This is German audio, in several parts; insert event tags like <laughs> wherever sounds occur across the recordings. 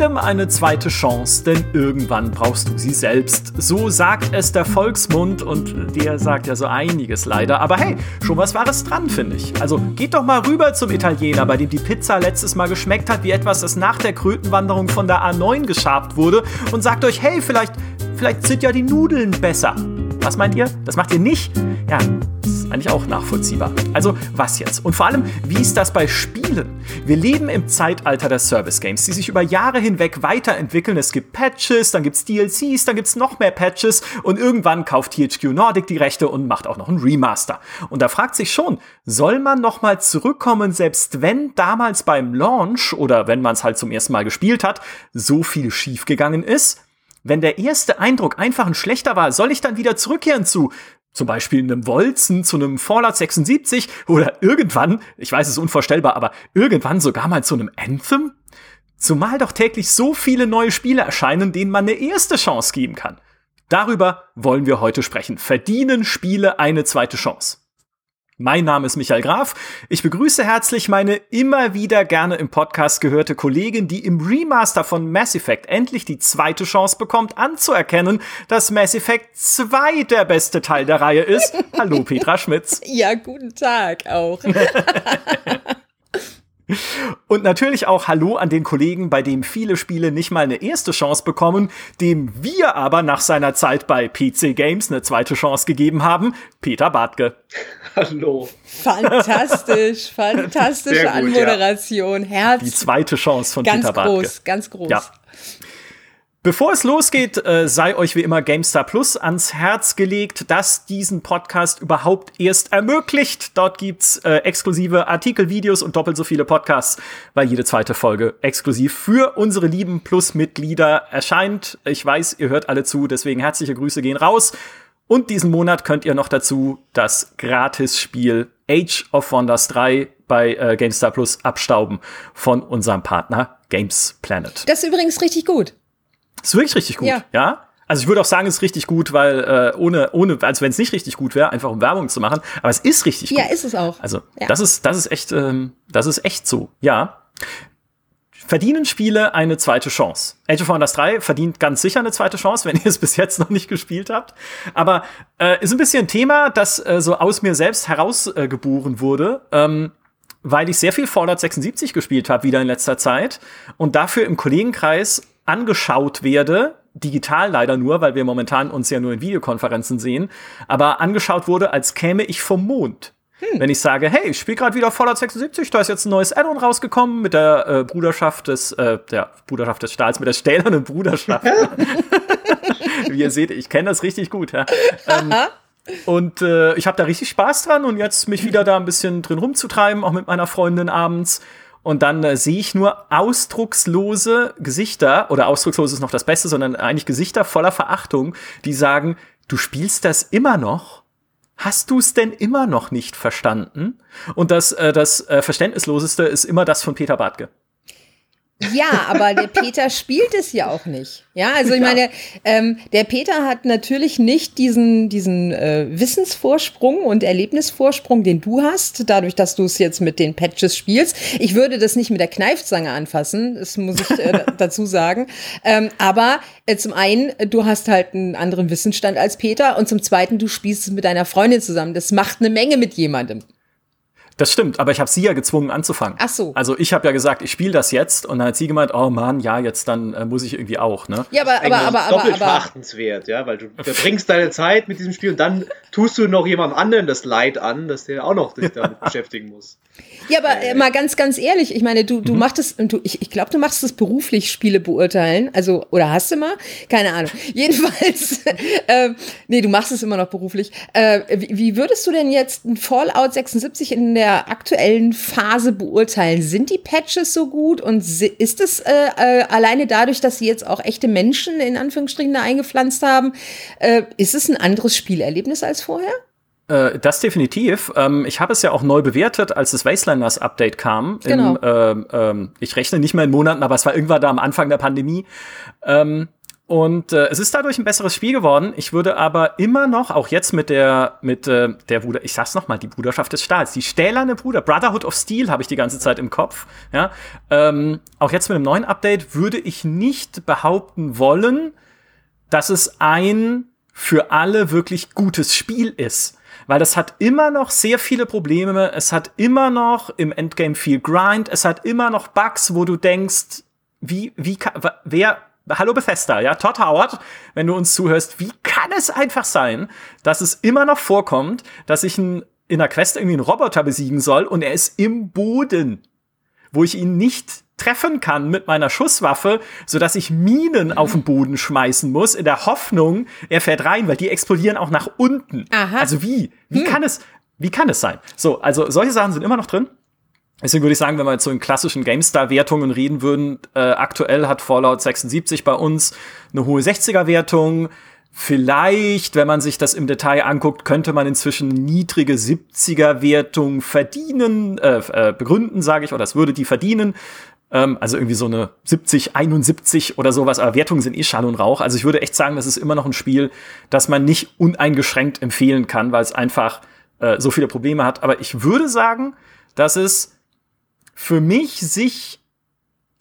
jedem eine zweite Chance, denn irgendwann brauchst du sie selbst. So sagt es der Volksmund und der sagt ja so einiges leider. Aber hey, schon was Wahres dran, finde ich. Also geht doch mal rüber zum Italiener, bei dem die Pizza letztes Mal geschmeckt hat wie etwas, das nach der Krötenwanderung von der A9 geschabt wurde und sagt euch, hey, vielleicht, vielleicht sind ja die Nudeln besser. Was meint ihr? Das macht ihr nicht? Ja, eigentlich auch nachvollziehbar. Also, was jetzt? Und vor allem, wie ist das bei Spielen? Wir leben im Zeitalter der Service Games, die sich über Jahre hinweg weiterentwickeln. Es gibt Patches, dann gibt es DLCs, dann gibt es noch mehr Patches und irgendwann kauft THQ Nordic die Rechte und macht auch noch ein Remaster. Und da fragt sich schon, soll man nochmal zurückkommen, selbst wenn damals beim Launch oder wenn man es halt zum ersten Mal gespielt hat, so viel schiefgegangen ist? Wenn der erste Eindruck einfach ein schlechter war, soll ich dann wieder zurückkehren zu zum Beispiel einem Wolzen, zu einem Fallout 76 oder irgendwann, ich weiß, es ist unvorstellbar, aber irgendwann sogar mal zu einem Anthem? Zumal doch täglich so viele neue Spiele erscheinen, denen man eine erste Chance geben kann. Darüber wollen wir heute sprechen. Verdienen Spiele eine zweite Chance? Mein Name ist Michael Graf. Ich begrüße herzlich meine immer wieder gerne im Podcast gehörte Kollegin, die im Remaster von Mass Effect endlich die zweite Chance bekommt, anzuerkennen, dass Mass Effect 2 der beste Teil der Reihe ist. <laughs> Hallo Petra Schmitz. Ja, guten Tag auch. <laughs> Und natürlich auch Hallo an den Kollegen, bei dem viele Spiele nicht mal eine erste Chance bekommen, dem wir aber nach seiner Zeit bei PC Games eine zweite Chance gegeben haben, Peter Bartke. Hallo. Fantastisch, <laughs> fantastische gut, Anmoderation. Ja. Herz. Die zweite Chance von ganz Peter Bartke. Ganz groß, ganz groß. Ja. Bevor es losgeht, äh, sei euch wie immer GameStar Plus ans Herz gelegt, das diesen Podcast überhaupt erst ermöglicht. Dort gibt's äh, exklusive Artikel, Videos und doppelt so viele Podcasts, weil jede zweite Folge exklusiv für unsere lieben Plus-Mitglieder erscheint. Ich weiß, ihr hört alle zu, deswegen herzliche Grüße gehen raus. Und diesen Monat könnt ihr noch dazu das Gratis-Spiel Age of Wonders 3 bei äh, GameStar Plus abstauben von unserem Partner Games Planet. Das ist übrigens richtig gut. Ist wirklich richtig gut, ja. ja? Also ich würde auch sagen, es ist richtig gut, weil äh, ohne, ohne, als wenn es nicht richtig gut wäre, einfach um Werbung zu machen. Aber es ist richtig gut. Ja, ist es auch. Also ja. das ist, das ist echt, ähm, das ist echt so. Ja. Verdienen Spiele eine zweite Chance? Age of Wonders 3 verdient ganz sicher eine zweite Chance, wenn <laughs> ihr es bis jetzt noch nicht gespielt habt. Aber äh, ist ein bisschen ein Thema, das äh, so aus mir selbst herausgeboren äh, wurde. Ähm, weil ich sehr viel Fallout 76 gespielt habe wieder in letzter Zeit und dafür im Kollegenkreis angeschaut werde, digital leider nur, weil wir momentan uns ja nur in Videokonferenzen sehen, aber angeschaut wurde, als käme ich vom Mond. Hm. Wenn ich sage, hey, ich spiele gerade wieder Fallout 76, da ist jetzt ein neues Add-on rausgekommen mit der äh, Bruderschaft des, äh, der Bruderschaft des Stahls, mit der stählernen Bruderschaft. <laughs> Wie ihr seht, ich kenne das richtig gut. Ja. Ähm, und äh, ich habe da richtig Spaß dran und jetzt mich wieder da ein bisschen drin rumzutreiben, auch mit meiner Freundin abends. Und dann äh, sehe ich nur ausdruckslose Gesichter, oder ausdruckslos ist noch das Beste, sondern eigentlich Gesichter voller Verachtung, die sagen, du spielst das immer noch? Hast du es denn immer noch nicht verstanden? Und das, äh, das äh, Verständnisloseste ist immer das von Peter Bartke. Ja, aber der <laughs> Peter spielt es ja auch nicht. Ja, also ich ja. meine, ähm, der Peter hat natürlich nicht diesen, diesen äh, Wissensvorsprung und Erlebnisvorsprung, den du hast, dadurch, dass du es jetzt mit den Patches spielst. Ich würde das nicht mit der Kneifzange anfassen, das muss ich äh, <laughs> dazu sagen. Ähm, aber äh, zum einen, du hast halt einen anderen Wissensstand als Peter und zum zweiten, du spielst es mit deiner Freundin zusammen. Das macht eine Menge mit jemandem. Das stimmt, aber ich habe sie ja gezwungen anzufangen. Ach so. Also ich habe ja gesagt, ich spiele das jetzt und dann hat sie gemeint, oh Mann, ja, jetzt dann äh, muss ich irgendwie auch, ne? Ja, aber aber aber aber doppelt aber, verachtenswert, ja, weil du verbringst deine Zeit mit diesem Spiel und dann tust du noch jemandem anderen das Leid an, dass der auch noch sich damit <laughs> beschäftigen muss. Ja, aber äh, mal ganz ganz ehrlich, ich meine, du du mhm. machst es du ich, ich glaube, du machst es beruflich Spiele beurteilen, also oder hast du mal? Keine Ahnung. <laughs> Jedenfalls <laughs> äh, nee, du machst es immer noch beruflich. Äh, wie, wie würdest du denn jetzt ein Fallout 76 in der der aktuellen Phase beurteilen? Sind die Patches so gut und ist es äh, äh, alleine dadurch, dass sie jetzt auch echte Menschen in Anführungsstrichen da eingepflanzt haben, äh, ist es ein anderes Spielerlebnis als vorher? Äh, das definitiv. Ähm, ich habe es ja auch neu bewertet, als das Wastelanders Update kam. Genau. Im, ähm, ähm, ich rechne nicht mehr in Monaten, aber es war irgendwann da am Anfang der Pandemie. Ähm, und äh, es ist dadurch ein besseres Spiel geworden. Ich würde aber immer noch, auch jetzt mit der, mit äh, der Bruder, ich sag's noch mal, die Bruderschaft des Stahls, die stählerne Bruder, Brotherhood of Steel habe ich die ganze Zeit im Kopf. Ja, ähm, auch jetzt mit einem neuen Update würde ich nicht behaupten wollen, dass es ein für alle wirklich gutes Spiel ist. Weil das hat immer noch sehr viele Probleme. Es hat immer noch im Endgame viel Grind. Es hat immer noch Bugs, wo du denkst, wie, wie, wer, Hallo Bethesda, ja, Todd Howard, wenn du uns zuhörst, wie kann es einfach sein, dass es immer noch vorkommt, dass ich ein, in der Quest irgendwie einen Roboter besiegen soll und er ist im Boden, wo ich ihn nicht treffen kann mit meiner Schusswaffe, so dass ich Minen auf den Boden schmeißen muss, in der Hoffnung, er fährt rein, weil die explodieren auch nach unten. Aha. Also wie? Wie hm. kann es, wie kann es sein? So, also solche Sachen sind immer noch drin. Deswegen würde ich sagen, wenn wir jetzt so in klassischen GameStar-Wertungen reden würden, äh, aktuell hat Fallout 76 bei uns eine hohe 60er-Wertung. Vielleicht, wenn man sich das im Detail anguckt, könnte man inzwischen niedrige 70er-Wertung verdienen, äh, äh, begründen, sage ich, oder es würde die verdienen. Ähm, also irgendwie so eine 70, 71 oder sowas, aber Wertungen sind eh Schall und Rauch. Also ich würde echt sagen, das ist immer noch ein Spiel, das man nicht uneingeschränkt empfehlen kann, weil es einfach äh, so viele Probleme hat. Aber ich würde sagen, dass es für mich sich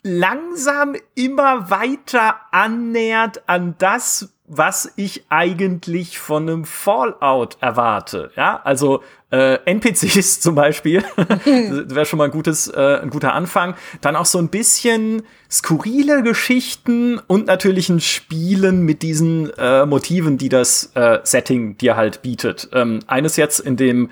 langsam immer weiter annähert an das, was ich eigentlich von einem Fallout erwarte. Ja, also äh, NPCs <laughs> zum Beispiel, <laughs> wäre schon mal ein gutes, äh, ein guter Anfang. Dann auch so ein bisschen skurrile Geschichten und natürlich ein Spielen mit diesen äh, Motiven, die das äh, Setting dir halt bietet. Ähm, eines jetzt in dem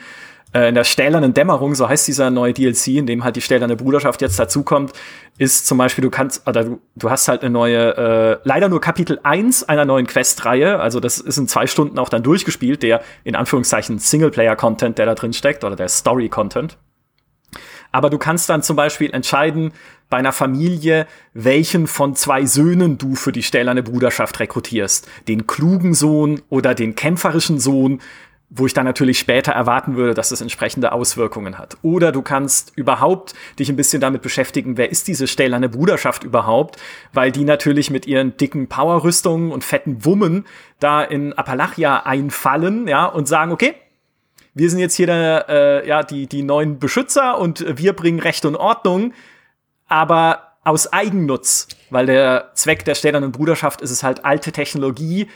in der stählernen Dämmerung, so heißt dieser neue DLC, in dem halt die stählerne Bruderschaft jetzt dazukommt, ist zum Beispiel, du kannst, oder du, du hast halt eine neue, äh, leider nur Kapitel 1 einer neuen Questreihe, also das ist in zwei Stunden auch dann durchgespielt, der in Anführungszeichen Singleplayer-Content, der da drin steckt, oder der Story-Content. Aber du kannst dann zum Beispiel entscheiden, bei einer Familie, welchen von zwei Söhnen du für die stählerne Bruderschaft rekrutierst. Den klugen Sohn oder den kämpferischen Sohn wo ich dann natürlich später erwarten würde, dass das entsprechende Auswirkungen hat. Oder du kannst überhaupt dich ein bisschen damit beschäftigen, wer ist diese stählerne Bruderschaft überhaupt, weil die natürlich mit ihren dicken Powerrüstungen und fetten Wummen da in Appalachia einfallen, ja, und sagen, okay, wir sind jetzt hier der, äh, ja, die, die neuen Beschützer und wir bringen Recht und Ordnung, aber aus Eigennutz, weil der Zweck der stählernen Bruderschaft ist es halt alte Technologie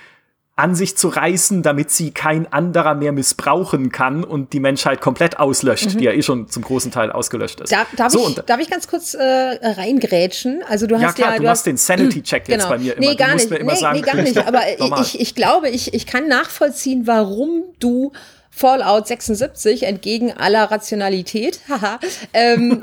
an sich zu reißen, damit sie kein anderer mehr missbrauchen kann und die Menschheit komplett auslöscht, mhm. die ja eh schon zum großen Teil ausgelöscht ist. Darf, darf, so, ich, darf ich ganz kurz äh, reingrätschen? Also du hast ja, klar, ja, du, du machst den Sanity-Check <clears throat> jetzt genau. bei mir immer. Nee, gar nicht. nee, sagen, nee, gar <laughs> nicht. Aber <laughs> ich, ich glaube, ich, ich kann nachvollziehen, warum du Fallout 76 entgegen aller Rationalität, <laughs> haha, ähm,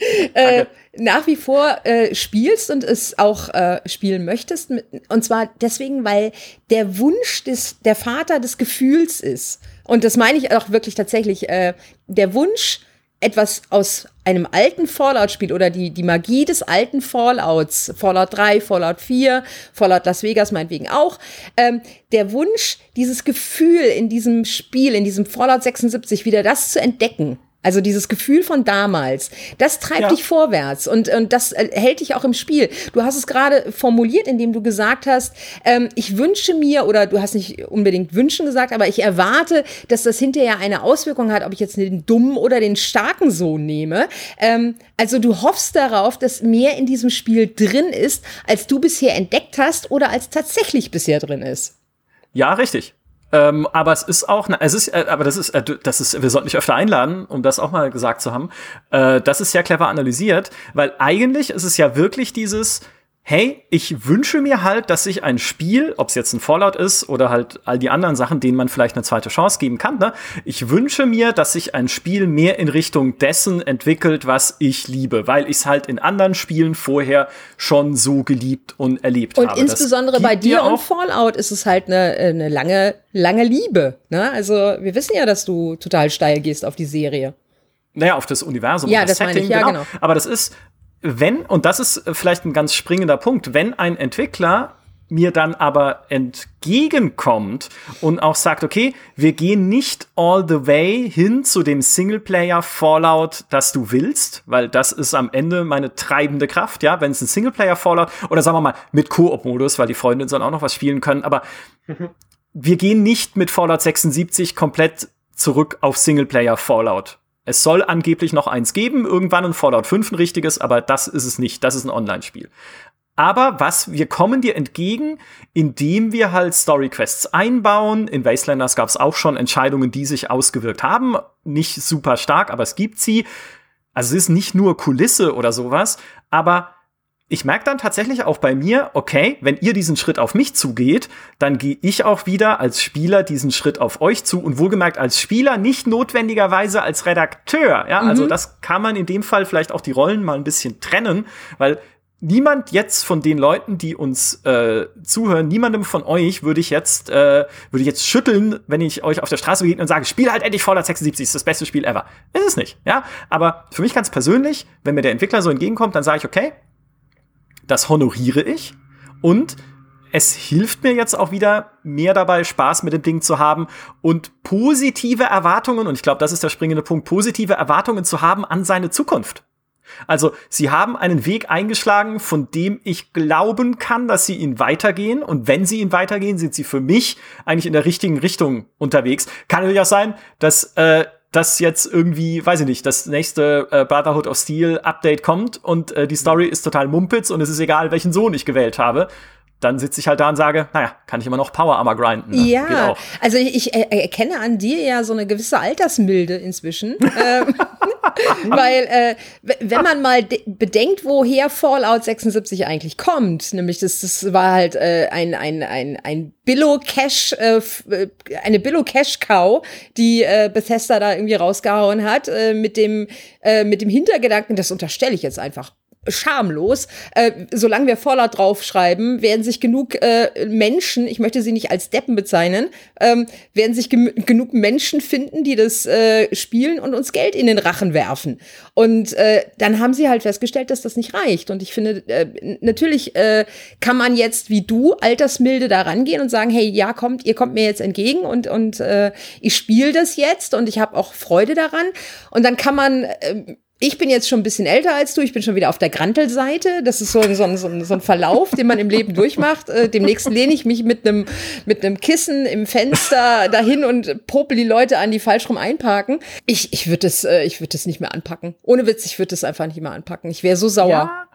<laughs> äh, nach wie vor äh, spielst und es auch äh, spielen möchtest. Und zwar deswegen, weil der Wunsch des, der Vater des Gefühls ist. Und das meine ich auch wirklich tatsächlich. Äh, der Wunsch, etwas aus einem alten Fallout-Spiel oder die, die Magie des alten Fallouts, Fallout 3, Fallout 4, Fallout Las Vegas meinetwegen auch, ähm, der Wunsch, dieses Gefühl in diesem Spiel, in diesem Fallout 76 wieder das zu entdecken, also dieses Gefühl von damals, das treibt ja. dich vorwärts und, und das äh, hält dich auch im Spiel. Du hast es gerade formuliert, indem du gesagt hast, ähm, ich wünsche mir, oder du hast nicht unbedingt wünschen gesagt, aber ich erwarte, dass das hinterher eine Auswirkung hat, ob ich jetzt den dummen oder den starken Sohn nehme. Ähm, also du hoffst darauf, dass mehr in diesem Spiel drin ist, als du bisher entdeckt hast oder als tatsächlich bisher drin ist. Ja, richtig. Ähm, aber es ist auch, es ist, äh, aber das ist, äh, das ist, wir sollten dich öfter einladen, um das auch mal gesagt zu haben. Äh, das ist sehr clever analysiert, weil eigentlich ist es ja wirklich dieses, hey, ich wünsche mir halt, dass sich ein Spiel, ob es jetzt ein Fallout ist oder halt all die anderen Sachen, denen man vielleicht eine zweite Chance geben kann, ne? ich wünsche mir, dass sich ein Spiel mehr in Richtung dessen entwickelt, was ich liebe, weil ich es halt in anderen Spielen vorher schon so geliebt und erlebt und habe. Und insbesondere bei dir und Fallout ist es halt eine, eine lange, lange Liebe. Ne? Also wir wissen ja, dass du total steil gehst auf die Serie. Naja, auf das Universum, ja, das, das Setting, ich, ja, genau. genau. Aber das ist, wenn, und das ist vielleicht ein ganz springender Punkt, wenn ein Entwickler mir dann aber entgegenkommt und auch sagt, okay, wir gehen nicht all the way hin zu dem Singleplayer Fallout, das du willst, weil das ist am Ende meine treibende Kraft, ja, wenn es ein Singleplayer Fallout oder sagen wir mal mit Koop-Modus, weil die Freundin soll auch noch was spielen können, aber wir gehen nicht mit Fallout 76 komplett zurück auf Singleplayer Fallout. Es soll angeblich noch eins geben, irgendwann ein Fallout 5 ein richtiges, aber das ist es nicht. Das ist ein Online-Spiel. Aber was, wir kommen dir entgegen, indem wir halt Story-Quests einbauen. In Wastelanders gab es auch schon Entscheidungen, die sich ausgewirkt haben. Nicht super stark, aber es gibt sie. Also es ist nicht nur Kulisse oder sowas, aber ich merke dann tatsächlich auch bei mir, okay, wenn ihr diesen Schritt auf mich zugeht, dann gehe ich auch wieder als Spieler diesen Schritt auf euch zu und wohlgemerkt als Spieler, nicht notwendigerweise als Redakteur. Ja, also mhm. also das kann man in dem Fall vielleicht auch die Rollen mal ein bisschen trennen, weil niemand jetzt von den Leuten, die uns äh, zuhören, niemandem von euch würde ich jetzt äh, würde ich jetzt schütteln, wenn ich euch auf der Straße begegne und sage, spiel halt endlich Fallout 76, ist das beste Spiel ever. Ist es nicht, ja? Aber für mich ganz persönlich, wenn mir der Entwickler so entgegenkommt, dann sage ich, okay, das honoriere ich und es hilft mir jetzt auch wieder mehr dabei, Spaß mit dem Ding zu haben und positive Erwartungen, und ich glaube, das ist der springende Punkt, positive Erwartungen zu haben an seine Zukunft. Also, sie haben einen Weg eingeschlagen, von dem ich glauben kann, dass sie ihn weitergehen. Und wenn sie ihn weitergehen, sind sie für mich eigentlich in der richtigen Richtung unterwegs. Kann natürlich auch sein, dass äh, dass jetzt irgendwie, weiß ich nicht, das nächste äh, Brotherhood of Steel Update kommt und äh, die Story ist total mumpitz und es ist egal, welchen Sohn ich gewählt habe dann sitze ich halt da und sage, naja, kann ich immer noch Power Armor grinden. Ne? Ja, also ich, ich erkenne an dir ja so eine gewisse Altersmilde inzwischen. <laughs> ähm, <laughs> weil, äh, wenn man mal bedenkt, woher Fallout 76 eigentlich kommt, nämlich das, das war halt äh, ein, ein, ein, ein Billo-Cash, äh, äh eine Billo-Cash-Cow, die äh, Bethesda da irgendwie rausgehauen hat, äh, mit dem, äh, mit dem Hintergedanken, das unterstelle ich jetzt einfach schamlos. Äh, solange wir Fallout draufschreiben, werden sich genug äh, Menschen, ich möchte sie nicht als Deppen bezeichnen, ähm, werden sich genug Menschen finden, die das äh, spielen und uns Geld in den Rachen werfen. Und äh, dann haben sie halt festgestellt, dass das nicht reicht. Und ich finde, äh, natürlich äh, kann man jetzt wie du altersmilde da rangehen und sagen, hey, ja, kommt, ihr kommt mir jetzt entgegen und, und äh, ich spiele das jetzt und ich habe auch Freude daran. Und dann kann man äh, ich bin jetzt schon ein bisschen älter als du, ich bin schon wieder auf der Grantelseite. Das ist so ein, so ein, so ein, Verlauf, den man im Leben durchmacht. Äh, demnächst lehne ich mich mit einem mit einem Kissen im Fenster dahin und popel die Leute an, die falsch rum einparken. Ich, ich würde das, äh, ich würde das nicht mehr anpacken. Ohne Witz, ich würde das einfach nicht mehr anpacken. Ich wäre so sauer. Ja.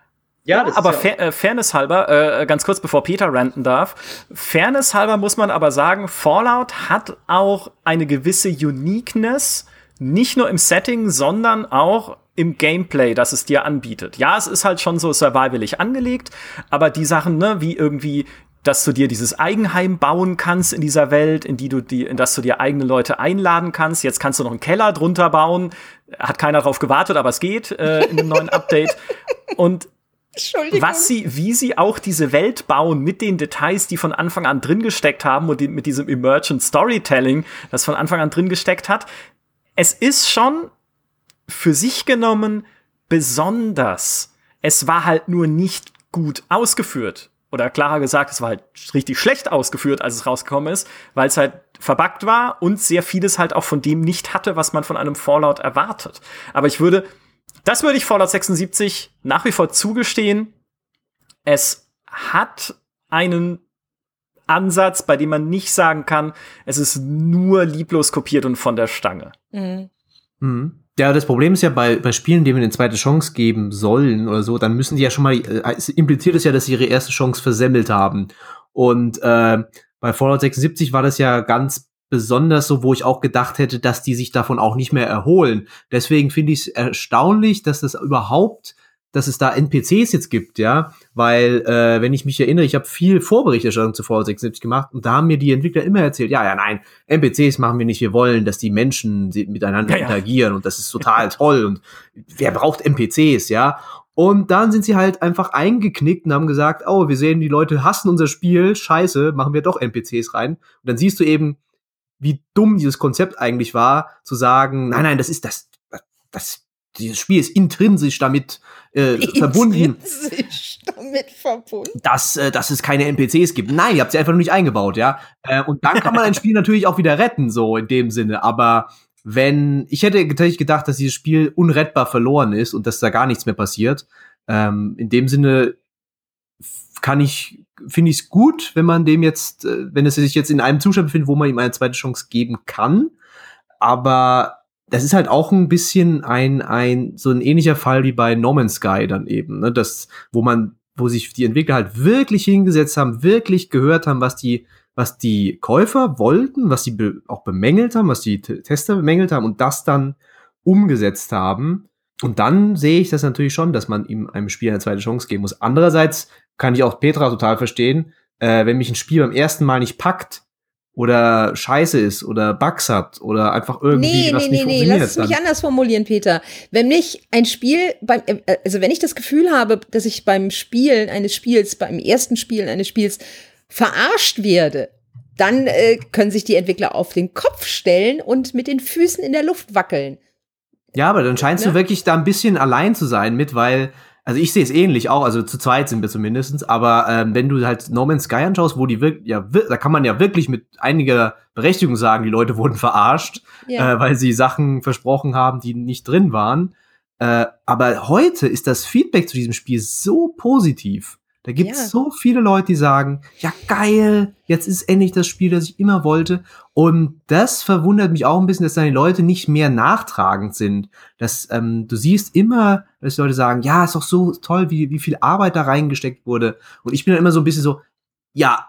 Ja, das aber ja äh, Fairness halber, äh, ganz kurz bevor Peter ranten darf, Fairness halber muss man aber sagen, Fallout hat auch eine gewisse Uniqueness, nicht nur im Setting, sondern auch im Gameplay, das es dir anbietet. Ja, es ist halt schon so survivalig angelegt, aber die Sachen, ne, wie irgendwie dass du dir dieses Eigenheim bauen kannst in dieser Welt, in die du die, in das du dir eigene Leute einladen kannst. Jetzt kannst du noch einen Keller drunter bauen. Hat keiner drauf gewartet, aber es geht äh, in dem neuen Update. <laughs> Und was sie, wie sie auch diese Welt bauen mit den Details, die von Anfang an drin gesteckt haben und die, mit diesem Emergent Storytelling, das von Anfang an drin gesteckt hat. Es ist schon für sich genommen besonders. Es war halt nur nicht gut ausgeführt. Oder klarer gesagt, es war halt richtig schlecht ausgeführt, als es rausgekommen ist, weil es halt verbuggt war und sehr vieles halt auch von dem nicht hatte, was man von einem Fallout erwartet. Aber ich würde, das würde ich Fallout 76 nach wie vor zugestehen. Es hat einen Ansatz, bei dem man nicht sagen kann, es ist nur lieblos kopiert und von der Stange. Mhm. Mhm. Ja, das Problem ist ja bei, bei Spielen, denen wir eine zweite Chance geben sollen oder so, dann müssen die ja schon mal, äh, impliziert es ja, dass sie ihre erste Chance versemmelt haben. Und äh, bei Fallout 76 war das ja ganz besonders so, wo ich auch gedacht hätte, dass die sich davon auch nicht mehr erholen. Deswegen finde ich es erstaunlich, dass das überhaupt dass es da NPCs jetzt gibt, ja, weil äh, wenn ich mich erinnere, ich habe viel Vorberichterstattung zu Fallout 76 gemacht und da haben mir die Entwickler immer erzählt, ja, ja, nein, NPCs machen wir nicht, wir wollen, dass die Menschen miteinander ja, ja. interagieren und das ist total <laughs> toll und wer braucht NPCs, ja? Und dann sind sie halt einfach eingeknickt und haben gesagt, oh, wir sehen, die Leute hassen unser Spiel, scheiße, machen wir doch NPCs rein. Und dann siehst du eben, wie dumm dieses Konzept eigentlich war, zu sagen, nein, nein, das ist das, das dieses Spiel ist intrinsisch damit äh, <laughs> verbunden, damit verbunden. dass, äh, dass es keine NPCs gibt. Nein, ihr habt sie einfach nur nicht eingebaut, ja. Äh, und dann kann man ein Spiel <laughs> natürlich auch wieder retten, so in dem Sinne. Aber wenn, ich hätte tatsächlich gedacht, dass dieses Spiel unrettbar verloren ist und dass da gar nichts mehr passiert. Ähm, in dem Sinne kann ich, finde ich es gut, wenn man dem jetzt, äh, wenn es sich jetzt in einem Zustand befindet, wo man ihm eine zweite Chance geben kann. Aber das ist halt auch ein bisschen ein, ein, so ein ähnlicher Fall wie bei No Man's Sky dann eben, ne, das, wo man, wo sich die Entwickler halt wirklich hingesetzt haben, wirklich gehört haben, was die, was die Käufer wollten, was sie be auch bemängelt haben, was die T Tester bemängelt haben und das dann umgesetzt haben. Und dann sehe ich das natürlich schon, dass man ihm einem Spiel eine zweite Chance geben muss. Andererseits kann ich auch Petra total verstehen, äh, wenn mich ein Spiel beim ersten Mal nicht packt, oder scheiße ist oder Bugs hat oder einfach irgendwie Nee, was nee, nicht nee, nee, funktioniert. lass es mich anders formulieren, Peter. Wenn mich ein Spiel beim, äh, also wenn ich das Gefühl habe, dass ich beim Spielen eines Spiels, beim ersten Spielen eines Spiels verarscht werde, dann äh, können sich die Entwickler auf den Kopf stellen und mit den Füßen in der Luft wackeln. Ja, aber dann scheinst Ne? du wirklich da ein bisschen allein zu sein mit, weil, also ich sehe es ähnlich auch, also zu zweit sind wir zumindestens, aber ähm, wenn du halt No Man's Sky anschaust, wo die wirklich, ja, da kann man ja wirklich mit einiger Berechtigung sagen, die Leute <laughs> wurden verarscht, Ja. äh, weil sie Sachen versprochen haben, die nicht drin waren. Äh, aber heute ist das Feedback zu diesem Spiel so positiv. Da gibt es Ja. so viele Leute, die sagen, ja geil, jetzt ist endlich das Spiel, das ich immer wollte. Und das verwundert mich auch ein bisschen, dass dann die Leute nicht mehr nachtragend sind. Dass ähm, du siehst immer, dass Leute sagen, ja, ist doch so toll, wie, wie viel Arbeit da reingesteckt wurde. Und ich bin dann immer so ein bisschen so, ja,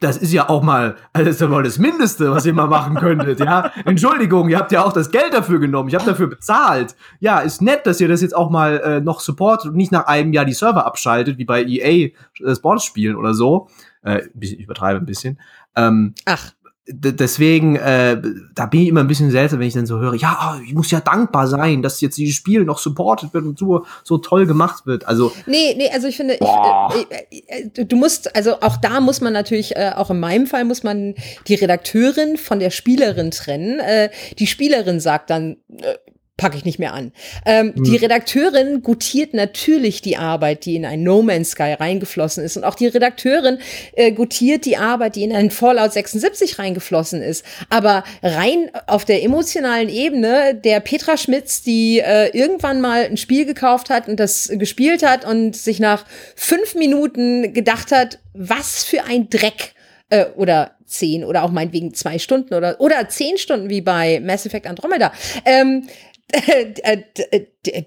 das ist ja auch mal, also das das Mindeste, was ihr mal machen könntet, ja. Entschuldigung, ihr habt ja auch das Geld dafür genommen, ich habe dafür bezahlt. Ja, ist nett, dass ihr das jetzt auch mal äh, noch supportet und nicht nach einem Jahr die Server abschaltet, wie bei EA äh, Sports spielen oder so. Äh, ich übertreibe ein bisschen. Ähm, Ach, deswegen, äh, da bin ich immer ein bisschen seltsam, wenn ich dann so höre, ja, ah, ich muss ja dankbar sein, dass jetzt dieses Spiel noch supportet wird und so, so toll gemacht wird. Also, Nee, nee, also ich finde, ich, äh, äh, äh, du musst, also auch da muss man natürlich, äh, auch in meinem Fall muss man die Redakteurin von der Spielerin trennen. Äh, die Spielerin sagt dann, äh, packe ich nicht mehr an. Ähm, Die Redakteurin gutiert natürlich die Arbeit, die in ein No Man's Sky reingeflossen ist. Und auch die Redakteurin äh, gutiert die Arbeit, die in ein Fallout 76 reingeflossen ist. Aber rein auf der emotionalen Ebene der Petra Schmitz, die äh, irgendwann mal ein Spiel gekauft hat und das gespielt hat und sich nach fünf Minuten gedacht hat, was für ein Dreck äh, oder zehn oder auch meinetwegen zwei Stunden oder oder zehn Stunden wie bei Mass Effect Andromeda. Ähm, äh,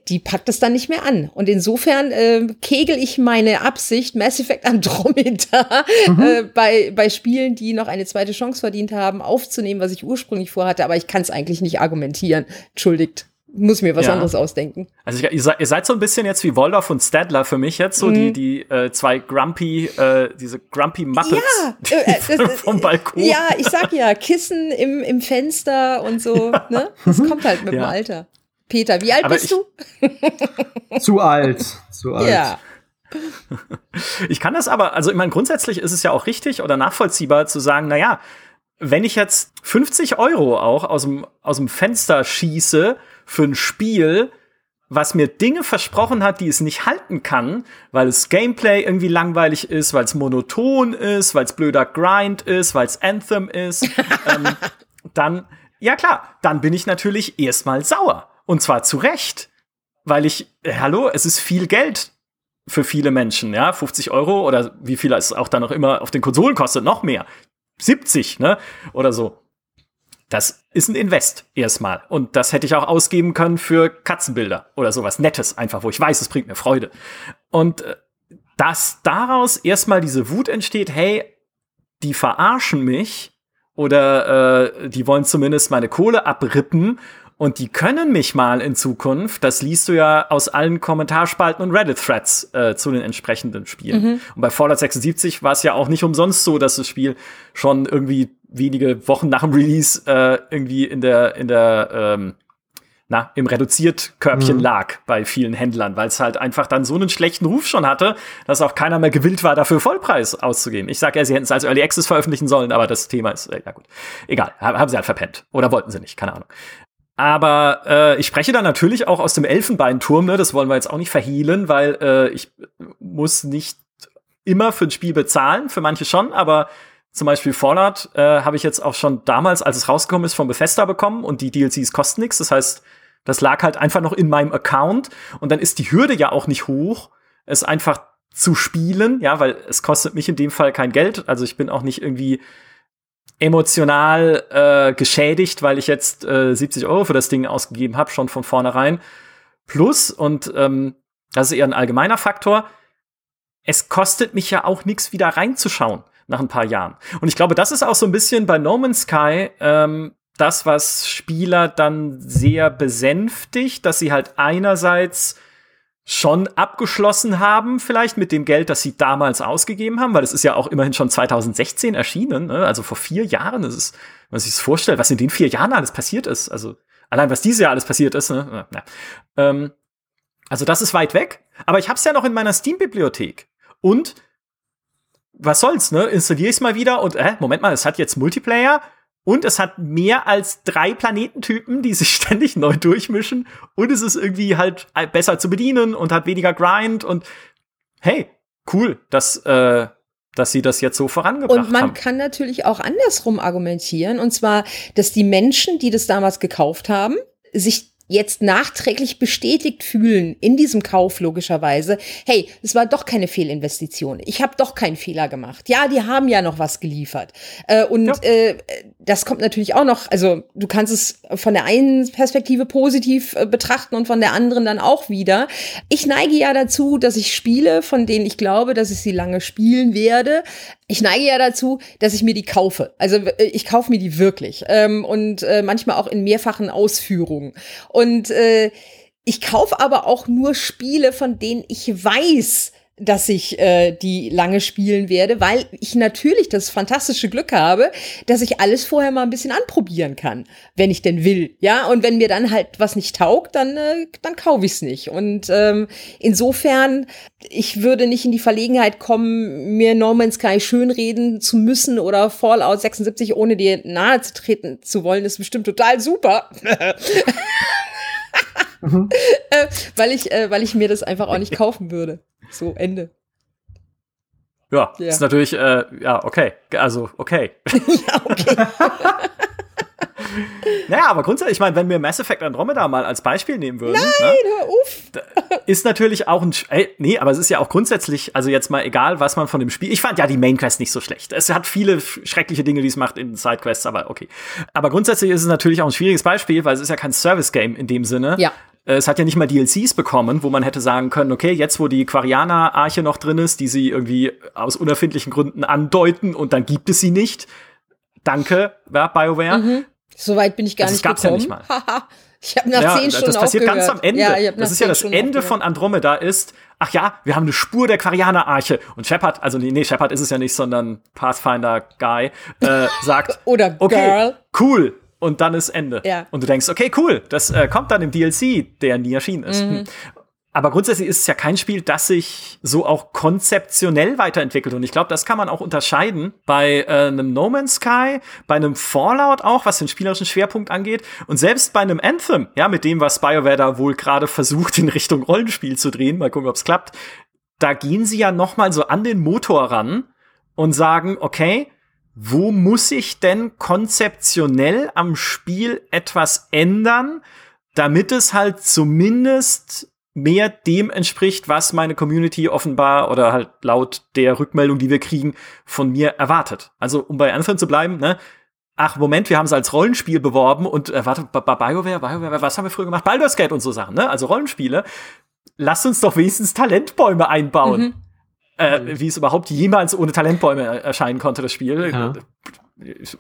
die packt es dann nicht mehr an. Und insofern äh, kegel ich meine Absicht, Mass Effect Andromeda äh, bei, bei Spielen, die noch eine zweite Chance verdient haben, aufzunehmen, was ich ursprünglich vorhatte. Aber ich kann es eigentlich nicht argumentieren. Entschuldigt. Muss mir was Ja. anderes ausdenken. Also ich, ihr, seid, ihr seid so ein bisschen jetzt wie Waldorf und Stadler für mich jetzt, so Mhm. die, die äh, zwei Grumpy, äh, diese Grumpy Muppets Ja, <laughs> äh, äh, das- <laughs> vom Balkon. Ja, ich sag ja, Kissen im, im Fenster und so, ne? Das kommt halt mit dem Ja. Alter. Peter, wie alt Aber bist ich- du? <laughs> zu alt. Zu alt. Ja. Ich kann das aber, also ich meine, grundsätzlich ist es ja auch richtig oder nachvollziehbar zu sagen, na ja, wenn ich jetzt 50 Euro auch aus dem, aus dem Fenster schieße für ein Spiel, was mir Dinge versprochen hat, die es nicht halten kann, weil es Gameplay irgendwie langweilig ist, weil es monoton ist, weil es blöder Grind ist, weil es Anthem ist, <laughs> ähm, dann, ja klar, dann bin ich natürlich erstmal sauer. Und zwar zu Recht. Weil ich, äh, hallo, es ist viel Geld für viele Menschen, ja, 50 Euro oder wie viel es auch dann noch immer auf den Konsolen kostet, noch mehr. 70, ne? Oder so. Das ist ein Invest erstmal. Und das hätte ich auch ausgeben können für Katzenbilder oder sowas Nettes, einfach, wo ich weiß, es bringt mir Freude. Und äh, dass daraus erstmal diese Wut entsteht, hey, die verarschen mich oder äh, die wollen zumindest meine Kohle abrippen und die können mich mal in Zukunft, das liest du ja aus allen Kommentarspalten und Reddit-Threads äh, zu den entsprechenden Spielen. Und bei Fallout 76 war es ja auch nicht umsonst so, dass das Spiel schon irgendwie wenige Wochen nach dem Release äh, irgendwie in der, in der, ähm, na, im Reduziert-Körbchen lag bei vielen Händlern, weil es halt einfach dann so einen schlechten Ruf schon hatte, dass auch keiner mehr gewillt war, dafür Vollpreis auszugeben. Ich sage ja, sie hätten es als Early Access veröffentlichen sollen, aber das Thema ist, äh, na gut, egal, ha- haben sie halt verpennt. Oder wollten sie nicht, keine Ahnung. Aber äh, ich spreche da natürlich auch aus dem Elfenbeinturm, ne? das wollen wir jetzt auch nicht verhehlen, weil äh, ich muss nicht immer für ein Spiel bezahlen, für manche schon, aber zum Beispiel Fallout äh, habe ich jetzt auch schon damals, als es rausgekommen ist, von Bethesda bekommen und die DLCs kosten nichts. Das heißt, das lag halt einfach noch in meinem Account und dann ist die Hürde ja auch nicht hoch, es einfach zu spielen, ja, weil es kostet mich in dem Fall kein Geld. Also ich bin auch nicht irgendwie emotional äh, geschädigt, weil ich jetzt äh, 70 Euro für das Ding ausgegeben habe, schon von vornherein. Plus, und ähm, das ist eher ein allgemeiner Faktor, es kostet mich ja auch nichts, wieder reinzuschauen nach ein paar Jahren. Und ich glaube, das ist auch so ein bisschen bei No Man's Sky ähm, das, was Spieler dann sehr besänftigt, dass sie halt einerseits schon abgeschlossen haben, vielleicht mit dem Geld, das sie damals ausgegeben haben, weil es ist ja auch immerhin schon 2016 erschienen, ne? also vor vier Jahren. Ist, wenn man sich das vorstellt, was in den vier Jahren alles passiert ist. Also allein was dieses Jahr alles passiert ist. Ne? Ja. Ähm, also das ist weit weg. Aber ich habe es ja noch in meiner Steam-Bibliothek. Und was soll's, ne? Installiere ich mal wieder und, äh, Moment mal, es hat jetzt Multiplayer und es hat mehr als drei Planetentypen, die sich <laughs> ständig neu durchmischen. Und es ist irgendwie halt besser zu bedienen und hat weniger Grind. Und hey, cool, dass, äh, dass sie das jetzt so vorangebracht haben. Und man haben. kann natürlich auch andersrum argumentieren. Und zwar, dass die Menschen, die das damals gekauft haben, sich jetzt nachträglich bestätigt fühlen in diesem Kauf logischerweise, hey, es war doch keine Fehlinvestition. Ich habe doch keinen Fehler gemacht. Ja, die haben ja noch was geliefert. Äh, und ja. äh, das kommt natürlich auch noch, also du kannst es von der einen Perspektive positiv äh, betrachten und von der anderen dann auch wieder. Ich neige ja dazu, dass ich Spiele, von denen ich glaube, dass ich sie lange spielen werde, ich neige ja dazu, dass ich mir die kaufe. Also äh, ich kaufe mir die wirklich ähm, und äh, manchmal auch in mehrfachen Ausführungen. Und äh, ich kaufe aber auch nur Spiele, von denen ich weiß, dass ich äh, die lange spielen werde, weil ich natürlich das fantastische Glück habe, dass ich alles vorher mal ein bisschen anprobieren kann, wenn ich denn will. Ja, und wenn mir dann halt was nicht taugt, dann, äh, dann kaufe ich es nicht. Und ähm, insofern, ich würde nicht in die Verlegenheit kommen, mir No Man's Sky schönreden zu müssen oder Fallout 76, ohne dir nahe zu treten zu wollen, ist bestimmt total super. <laughs> mhm. <laughs> äh, weil ich, äh, weil ich mir das einfach auch nicht kaufen würde. So, Ende. Ja, ja. ist natürlich, äh, ja, okay. Also, okay. <laughs> ja, okay. <laughs> naja, aber grundsätzlich, ich meine, wenn wir Mass Effect Andromeda mal als Beispiel nehmen würden. Nein, ne, hör auf. Ist natürlich auch ein. Ey, nee, aber es ist ja auch grundsätzlich, also jetzt mal egal, was man von dem Spiel. Ich fand ja die Main Quest nicht so schlecht. Es hat viele schreckliche Dinge, die es macht in Sidequests, aber okay. Aber grundsätzlich ist es natürlich auch ein schwieriges Beispiel, weil es ist ja kein Service-Game in dem Sinne. Ja. Äh, es hat ja nicht mal DLCs bekommen, wo man hätte sagen können, okay, jetzt wo die Quarianer-Arche noch drin ist, die sie irgendwie aus unerfindlichen Gründen andeuten und dann gibt es sie nicht. Danke, ja, BioWare. Mhm. Soweit bin ich gar das nicht gab's gekommen. Ja nicht mal. <laughs> ich habe nach ja, zehn Stunden Das passiert ganz am Ende. Ja, das ist ja das Ende aufgehört. von Andromeda ist, ach ja, wir haben eine Spur der Quarianer-Arche. Und Shepard, also nee, nee, Shepard ist es ja nicht, sondern Pathfinder-Guy, äh, sagt, <laughs> Oder okay, Girl. cool, und dann ist Ende. Ja. Und du denkst, okay, cool, das äh, kommt dann im DLC, der nie erschienen ist. Mhm. Aber grundsätzlich ist es ja kein Spiel, das sich so auch konzeptionell weiterentwickelt. Und ich glaube, das kann man auch unterscheiden bei äh, einem No Man's Sky, bei einem Fallout auch, was den spielerischen Schwerpunkt angeht. Und selbst bei einem Anthem, ja, mit dem, was BioWare da wohl gerade versucht, in Richtung Rollenspiel zu drehen, mal gucken, ob es klappt. Da gehen sie ja noch mal so an den Motor ran und sagen, okay, wo muss ich denn konzeptionell am Spiel etwas ändern, damit es halt zumindest mehr dem entspricht, was meine Community offenbar oder halt laut der Rückmeldung, die wir kriegen, von mir erwartet. Also um bei Anthem zu bleiben, ne? Ach, Moment, wir haben es als Rollenspiel beworben und äh, warte, bei BioWare, BioWare, was haben wir früher gemacht? Baldur's Gate und so Sachen, ne? Also Rollenspiele. Lasst uns doch wenigstens Talentbäume einbauen. Mhm äh, wie es überhaupt jemals ohne Talentbäume erscheinen konnte, das Spiel. Ja.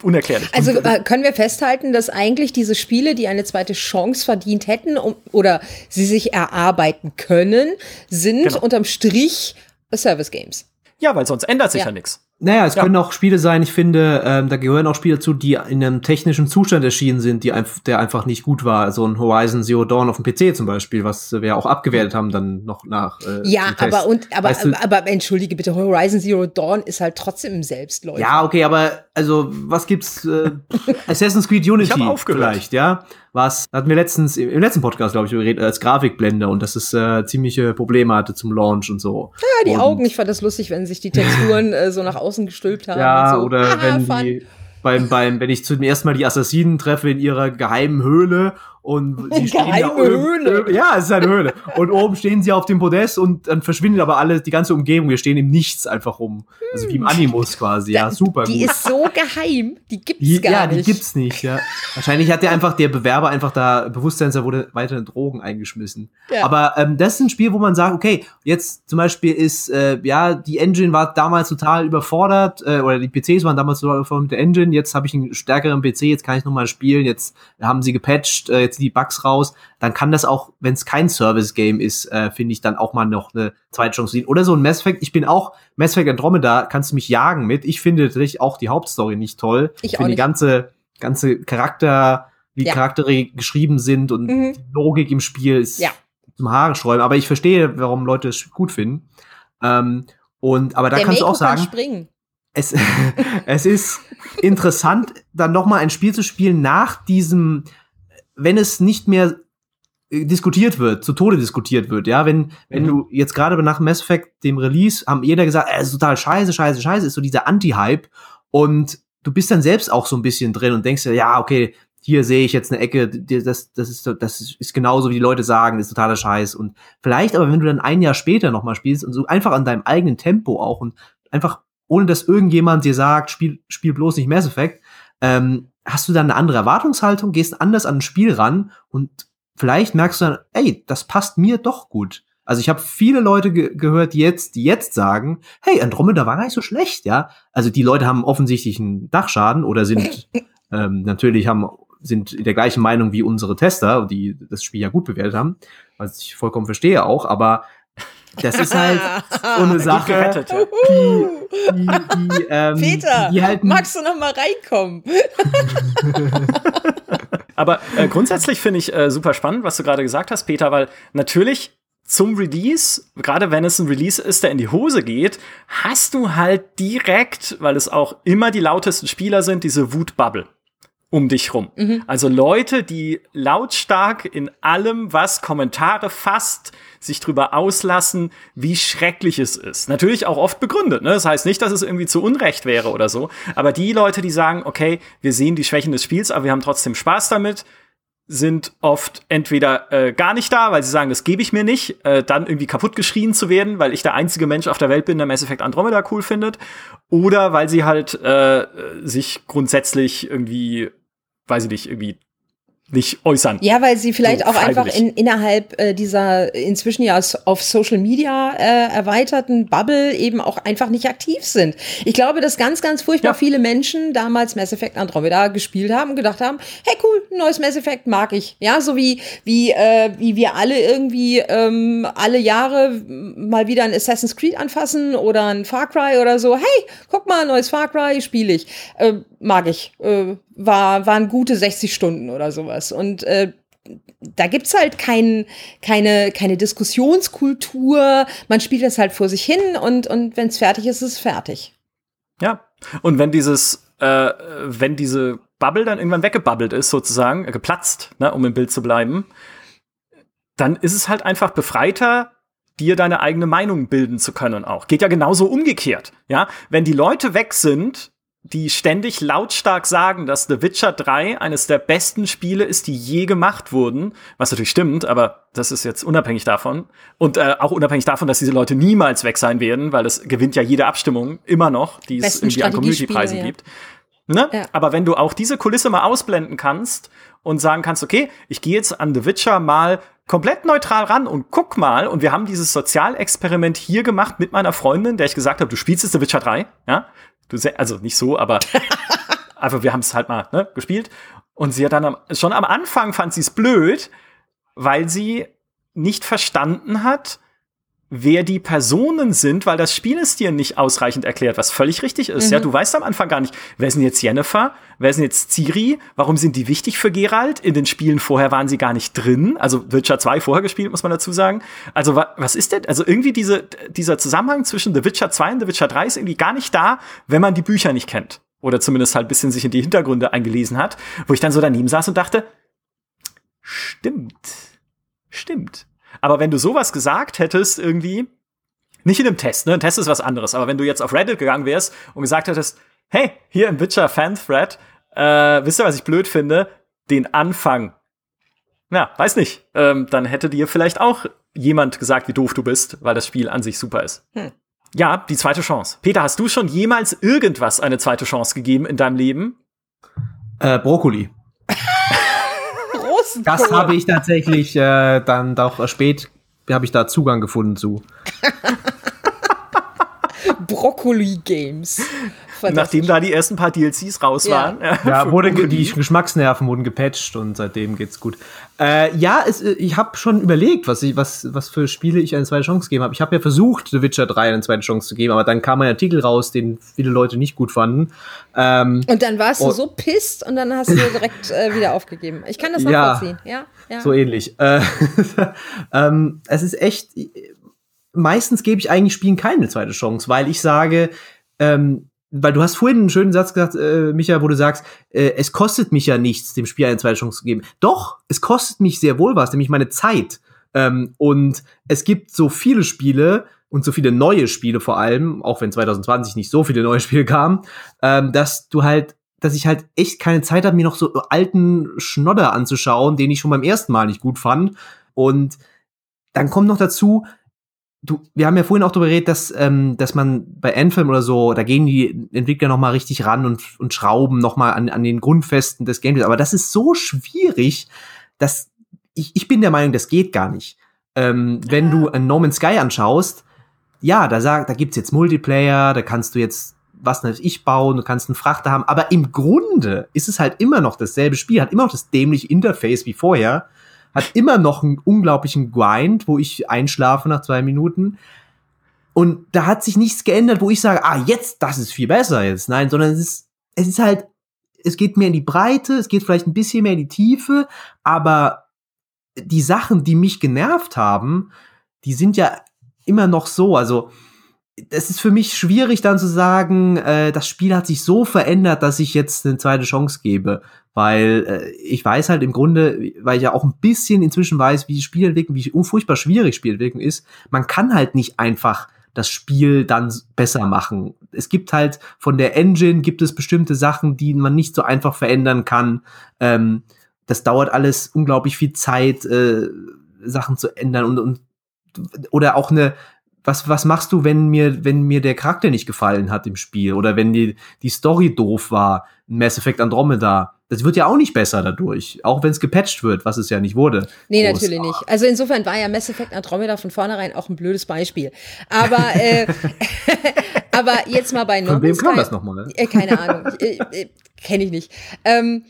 Unerklärlich. Also äh, können wir festhalten, dass eigentlich diese Spiele, die eine zweite Chance verdient hätten um, oder sie sich erarbeiten können, sind genau. unterm Strich Service Games. Ja, weil sonst ändert sich ja, ja nichts. Naja, es ja. können auch Spiele sein, ich finde, ähm, da gehören auch Spiele zu, die in einem technischen Zustand erschienen sind, die einf der einfach nicht gut war. So ein Horizon Zero Dawn auf dem PC zum Beispiel, was wir auch abgewertet haben, dann noch nach. Äh, ja, aber und aber, weißt du, aber, aber entschuldige bitte, Horizon Zero Dawn ist halt trotzdem im Selbstläufer. Ja, okay, aber also was gibt's? Äh, <laughs> Assassin's Creed Unity vielleicht, ja. Was hatten wir letztens im letzten Podcast, glaube ich, geredet, als Grafikblender und dass es äh, ziemliche Probleme hatte zum Launch und so. Ja, die und, Augen, ich fand das lustig, wenn sich die <laughs> Texturen äh, so nach außen gestülpt haben. Ja, so. oder Haha, wenn fun. die beim, beim, wenn ich zum ersten Mal die Assassinen treffe in ihrer geheimen Höhle und <laughs> sie stehen da Geheime oben- Höhle. Ja, es ist eine Höhle. Und oben stehen sie auf dem Podest und dann verschwindet aber alle, die ganze Umgebung. Wir stehen im Nichts einfach rum. Also wie im Animus quasi. Ja, super Die gut. ist so geheim, die gibt's Die, gar ja, nicht. die gibt's nicht, ja. Wahrscheinlich hat der einfach, der Bewerber einfach da Bewusstseinser wurde weiter in Drogen eingeschmissen. Ja. Aber ähm, das ist ein Spiel, wo man sagt, okay, jetzt zum Beispiel ist, äh, ja, die Engine war damals total überfordert, äh, oder die PCs waren damals total überfordert mit der Engine, jetzt habe ich einen stärkeren PC, jetzt kann ich nochmal spielen, jetzt haben sie gepatcht, äh, sind die Bugs raus, dann kann das auch, wenn es kein Service-Game ist, äh, finde ich dann auch mal noch eine zweite Chance sehen. Oder so ein Mass Effect, ich bin auch, Mass Effect Andromeda, kannst du mich jagen mit. Ich finde tatsächlich auch die Hauptstory nicht toll. Ich finde die ganze, ganze Charakter, wie Ja. Charaktere geschrieben sind und Mhm. die Logik im Spiel ist Ja. zum Haare sträuben. Aber ich verstehe, warum Leute es gut finden. Ähm, und, aber da Der kannst du Mako auch sagen, kann springen. es, <laughs> es ist interessant, dann noch mal ein Spiel zu spielen nach diesem, wenn es nicht mehr äh, diskutiert wird, zu Tode diskutiert wird, ja, wenn, wenn Mhm. du jetzt gerade nach Mass Effect, dem Release, haben jeder gesagt, es ist total scheiße, scheiße, scheiße, ist so dieser Anti-Hype und du bist dann selbst auch so ein bisschen drin und denkst dir, ja, okay, hier sehe ich jetzt eine Ecke, das, das ist, das ist genauso, wie die Leute sagen, das ist totaler Scheiß und vielleicht aber, wenn du dann ein Jahr später noch mal spielst und so einfach an deinem eigenen Tempo auch und einfach ohne dass irgendjemand dir sagt, spiel, spiel bloß nicht Mass Effect, ähm, hast du dann eine andere Erwartungshaltung, gehst anders an ein Spiel ran und vielleicht merkst du dann, ey, das passt mir doch gut. Also ich habe viele Leute ge gehört, die jetzt, die jetzt sagen, hey, Andromeda war gar nicht so schlecht, ja. Also die Leute haben offensichtlich einen Dachschaden oder sind <laughs> ähm, natürlich haben sind in der gleichen Meinung wie unsere Tester, die das Spiel ja gut bewertet haben, was ich vollkommen verstehe auch, aber das ist halt <laughs> so eine Sache, die, die, die, ähm, Peter, die, halt magst du noch mal reinkommen? <laughs> Aber äh, grundsätzlich finde ich äh, super spannend, was du gerade gesagt hast, Peter, weil natürlich zum Release, gerade wenn es ein Release ist, der in die Hose geht, hast du halt direkt, weil es auch immer die lautesten Spieler sind, diese Wutbubble um dich rum. Also Leute, die lautstark in allem, was Kommentare fasst, sich drüber auslassen, wie schrecklich es ist. Natürlich auch oft begründet. Ne? Das heißt nicht, dass es irgendwie zu Unrecht wäre oder so. Aber die Leute, die sagen, okay, wir sehen die Schwächen des Spiels, aber wir haben trotzdem Spaß damit, sind oft entweder äh, gar nicht da, weil sie sagen, das gebe ich mir nicht, äh, dann irgendwie kaputt geschrien zu werden, weil ich der einzige Mensch auf der Welt bin, der Mass Effect Andromeda cool findet, oder weil sie halt äh, sich grundsätzlich irgendwie, weiß ich nicht, irgendwie nicht äußern. Ja, weil sie vielleicht So, auch einfach in, innerhalb äh, dieser inzwischen ja auf Social Media äh, erweiterten Bubble eben auch einfach nicht aktiv sind. Ich glaube, dass ganz, ganz furchtbar Ja. viele Menschen damals Mass Effect Andromeda gespielt haben und gedacht haben, hey cool, ein neues Mass Effect mag ich. Ja, so wie, wie, äh, wie wir alle irgendwie ähm, alle Jahre mal wieder ein Assassin's Creed anfassen oder ein Far Cry oder so. Hey, guck mal, ein neues Far Cry spiele ich. Äh, mag ich. Äh, war, waren gute 60 Stunden oder sowas. Und äh, da gibt's halt kein, keine, keine Diskussionskultur. Man spielt das halt vor sich hin und, und wenn es fertig ist, ist es fertig. Ja. Und wenn dieses, äh, wenn diese Bubble dann irgendwann weggebubbelt ist, sozusagen, äh, geplatzt, ne, um im Bild zu bleiben, dann ist es halt einfach befreiter, dir deine eigene Meinung bilden zu können auch. Geht ja genauso umgekehrt. Ja, wenn die Leute weg sind, die ständig lautstark sagen, dass The Witcher 3 eines der besten Spiele ist, die je gemacht wurden, was natürlich stimmt, aber das ist jetzt unabhängig davon und äh, auch unabhängig davon, dass diese Leute niemals weg sein werden, weil es gewinnt ja jede Abstimmung immer noch, die es irgendwie an Community-Preisen ja. gibt. Ne? Ja. Aber wenn du auch diese Kulisse mal ausblenden kannst und sagen kannst, okay, ich gehe jetzt an The Witcher mal komplett neutral ran und guck mal, und wir haben dieses Sozialexperiment hier gemacht mit meiner Freundin, der ich gesagt habe, du spielst jetzt The Witcher 3, ja? Du also nicht so, aber <laughs> einfach wir haben es halt mal ne, gespielt. Und sie hat dann am, schon am Anfang fand sie es blöd, weil sie nicht verstanden hat, wer die Personen sind, weil das Spiel es dir nicht ausreichend erklärt, was völlig richtig ist. Ja, du weißt am Anfang gar nicht, wer ist denn jetzt Jennifer, wer ist denn jetzt Ciri, warum sind die wichtig für Geralt? In den Spielen vorher waren sie gar nicht drin, also Witcher 2 vorher gespielt, muss man dazu sagen. Also wa was ist denn, also irgendwie diese, dieser Zusammenhang zwischen The Witcher 2 und The Witcher 3 ist irgendwie gar nicht da, wenn man die Bücher nicht kennt. Oder zumindest halt ein bisschen sich in die Hintergründe eingelesen hat, wo ich dann so daneben saß und dachte, Stimmt. Stimmt. Aber wenn du sowas gesagt hättest, irgendwie, nicht in einem Test, ne? Ein Test ist was anderes, aber wenn du jetzt auf Reddit gegangen wärst und gesagt hättest, hey, hier im Witcher Fan-Thread, äh, wisst ihr, was ich blöd finde? Den Anfang. Ja, weiß nicht. Ähm, dann hätte dir vielleicht auch jemand gesagt, wie doof du bist, weil das Spiel an sich super ist. Hm. Ja, die zweite Chance. Peter, hast du schon jemals irgendwas eine zweite Chance gegeben in deinem Leben? Äh, Brokkoli. Das habe ich tatsächlich äh, dann doch spät, habe ich da Zugang gefunden zu. <laughs> Brokkoli Games. Nachdem da die ersten paar DLCs raus waren. Ja, ja wurde die Geschmacksnerven wurden gepatcht und seitdem geht's gut. Äh, ja, es, äh, ich habe schon überlegt, was ich, was, was für Spiele ich eine zweite Chance gegeben habe. Ich habe ja versucht, The Witcher 3 eine zweite Chance zu geben, aber dann kam ein Artikel raus, den viele Leute nicht gut fanden. Ähm, und dann warst du so pisst und dann hast du <laughs> direkt äh, wieder aufgegeben. Ich kann das nachvollziehen. Ja, ja, ja. So ähnlich. Äh, <laughs> ähm, es ist echt. Meistens gebe ich eigentlich Spielen keine zweite Chance, weil ich sage, ähm, weil du hast vorhin einen schönen Satz gesagt, äh, Micha, wo du sagst, äh, es kostet mich ja nichts, dem Spiel eine zweite Chance zu geben. Doch, es kostet mich sehr wohl was, nämlich meine Zeit. Ähm, und es gibt so viele Spiele und so viele neue Spiele vor allem, auch wenn 2020 nicht so viele neue Spiele kamen, ähm, dass du halt dass ich halt echt keine Zeit habe, mir noch so alten Schnodder anzuschauen, den ich schon beim ersten Mal nicht gut fand. Und dann kommt noch dazu, du, wir haben ja vorhin auch darüber geredet, dass, ähm, dass man bei Anthem oder so, da gehen die Entwickler noch mal richtig ran und, und schrauben noch mal an, an den Grundfesten des Gameplays. Aber das ist so schwierig, dass ich, ich bin der Meinung, das geht gar nicht. Ähm, wenn du ein No Man's Sky anschaust, ja, da sagt, da gibt's jetzt Multiplayer, da kannst du jetzt was weiß ich bauen, du kannst einen Frachter haben, aber im Grunde ist es halt immer noch dasselbe Spiel, hat immer noch das dämliche Interface wie vorher hat immer noch einen unglaublichen Grind, wo ich einschlafe nach zwei Minuten. Und da hat sich nichts geändert, wo ich sage, ah, jetzt, das ist viel besser jetzt. Nein, sondern es ist, es ist halt, es geht mehr in die Breite, es geht vielleicht ein bisschen mehr in die Tiefe, aber die Sachen, die mich genervt haben, die sind ja immer noch so. Also, es ist für mich schwierig dann zu sagen, äh, das Spiel hat sich so verändert, dass ich jetzt eine zweite Chance gebe. Weil äh, ich weiß halt im Grunde, weil ich ja auch ein bisschen inzwischen weiß, wie Spielentwicklung, wie furchtbar schwierig Spielentwicklung ist, man kann halt nicht einfach das Spiel dann besser machen. Es gibt halt von der Engine gibt es bestimmte Sachen, die man nicht so einfach verändern kann. Ähm, das dauert alles unglaublich viel Zeit, äh, Sachen zu ändern und, und oder auch eine was, was machst du, wenn mir, wenn mir der Charakter nicht gefallen hat im Spiel oder wenn die, die Story doof war, Mass Effect Andromeda? Das wird ja auch nicht besser dadurch, auch wenn es gepatcht wird, was es ja nicht wurde. Nee, Groß. natürlich nicht. Also insofern war ja Mass Effect Andromeda von vornherein auch ein blödes Beispiel. Aber, äh, <laughs> aber jetzt mal bei No Von wem kam das nochmal? Äh, keine Ahnung, äh, äh, kenne ich nicht. Ähm,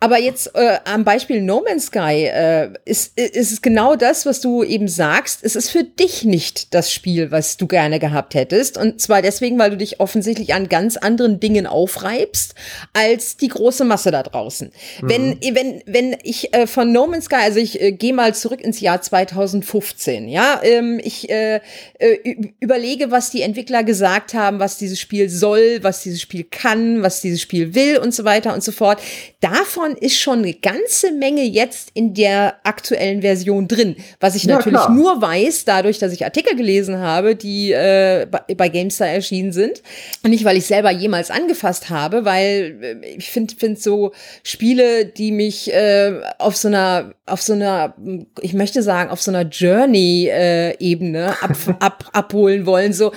aber jetzt äh, am Beispiel No Man's Sky äh, ist, ist es genau das, was du eben sagst. Es ist für dich nicht das Spiel, was du gerne gehabt hättest. Und zwar deswegen, weil du dich offensichtlich an ganz anderen Dingen aufreibst als die große Masse da draußen. Mhm. Wenn, wenn, wenn ich äh, von No Man's Sky, also ich äh, gehe mal zurück ins Jahr 2015, ja, ähm, ich äh, äh, überlege, was die Entwickler gesagt haben, was dieses Spiel soll, was dieses Spiel kann, was dieses Spiel will und so weiter und so fort. Davon ist schon eine ganze Menge jetzt in der aktuellen Version drin. Was ich ja, natürlich klar. nur weiß, dadurch, dass ich Artikel gelesen habe, die äh, bei, bei GameStar erschienen sind. Und nicht, weil ich selber jemals angefasst habe, weil äh, ich finde find so Spiele, die mich äh, auf so einer, auf so einer, ich möchte sagen, auf so einer Journey-Ebene äh, ab, <laughs> ab, abholen wollen. So,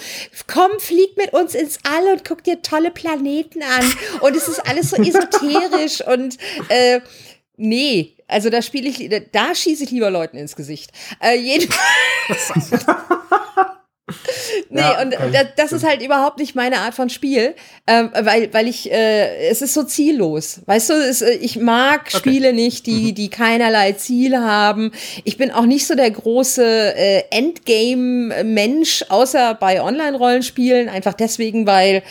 komm, flieg mit uns ins All und guck dir tolle Planeten an. Und es ist alles so <laughs> esoterisch und <laughs> äh, nee, also da spiele ich, da schieße ich lieber Leuten ins Gesicht. Äh, jedenfalls. <laughs> <laughs> nee, ja, und das, das ist halt überhaupt nicht meine Art von Spiel, ähm, weil, weil ich, äh, es ist so ziellos. Weißt du, es, äh, ich mag okay. Spiele nicht, die, mhm. die keinerlei Ziel haben. Ich bin auch nicht so der große äh, Endgame-Mensch, außer bei Online-Rollenspielen, einfach deswegen, weil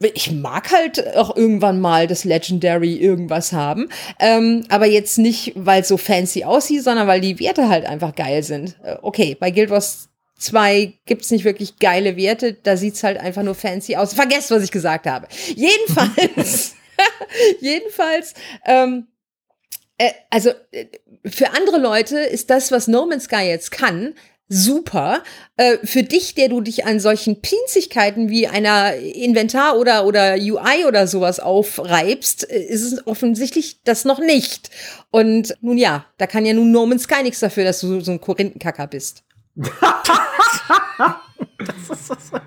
ich mag halt auch irgendwann mal das Legendary irgendwas haben. Ähm, aber jetzt nicht, weil es so fancy aussieht, sondern weil die Werte halt einfach geil sind. Äh, okay, bei Guild Wars 2 gibt's nicht wirklich geile Werte, da sieht's halt einfach nur fancy aus. Vergesst, was ich gesagt habe. Jedenfalls, <laughs> <laughs> jedenfalls, ähm, Äh, also äh, für andere Leute ist das, was No Man's Sky jetzt kann, super. Äh, für dich, der du dich an solchen Pinzigkeiten wie einer Inventar oder, oder UI oder sowas aufreibst, äh, ist es offensichtlich das noch nicht. Und nun ja, da kann ja nun No Man's Sky nichts dafür, dass du so ein Korinthenkacker bist. <laughs>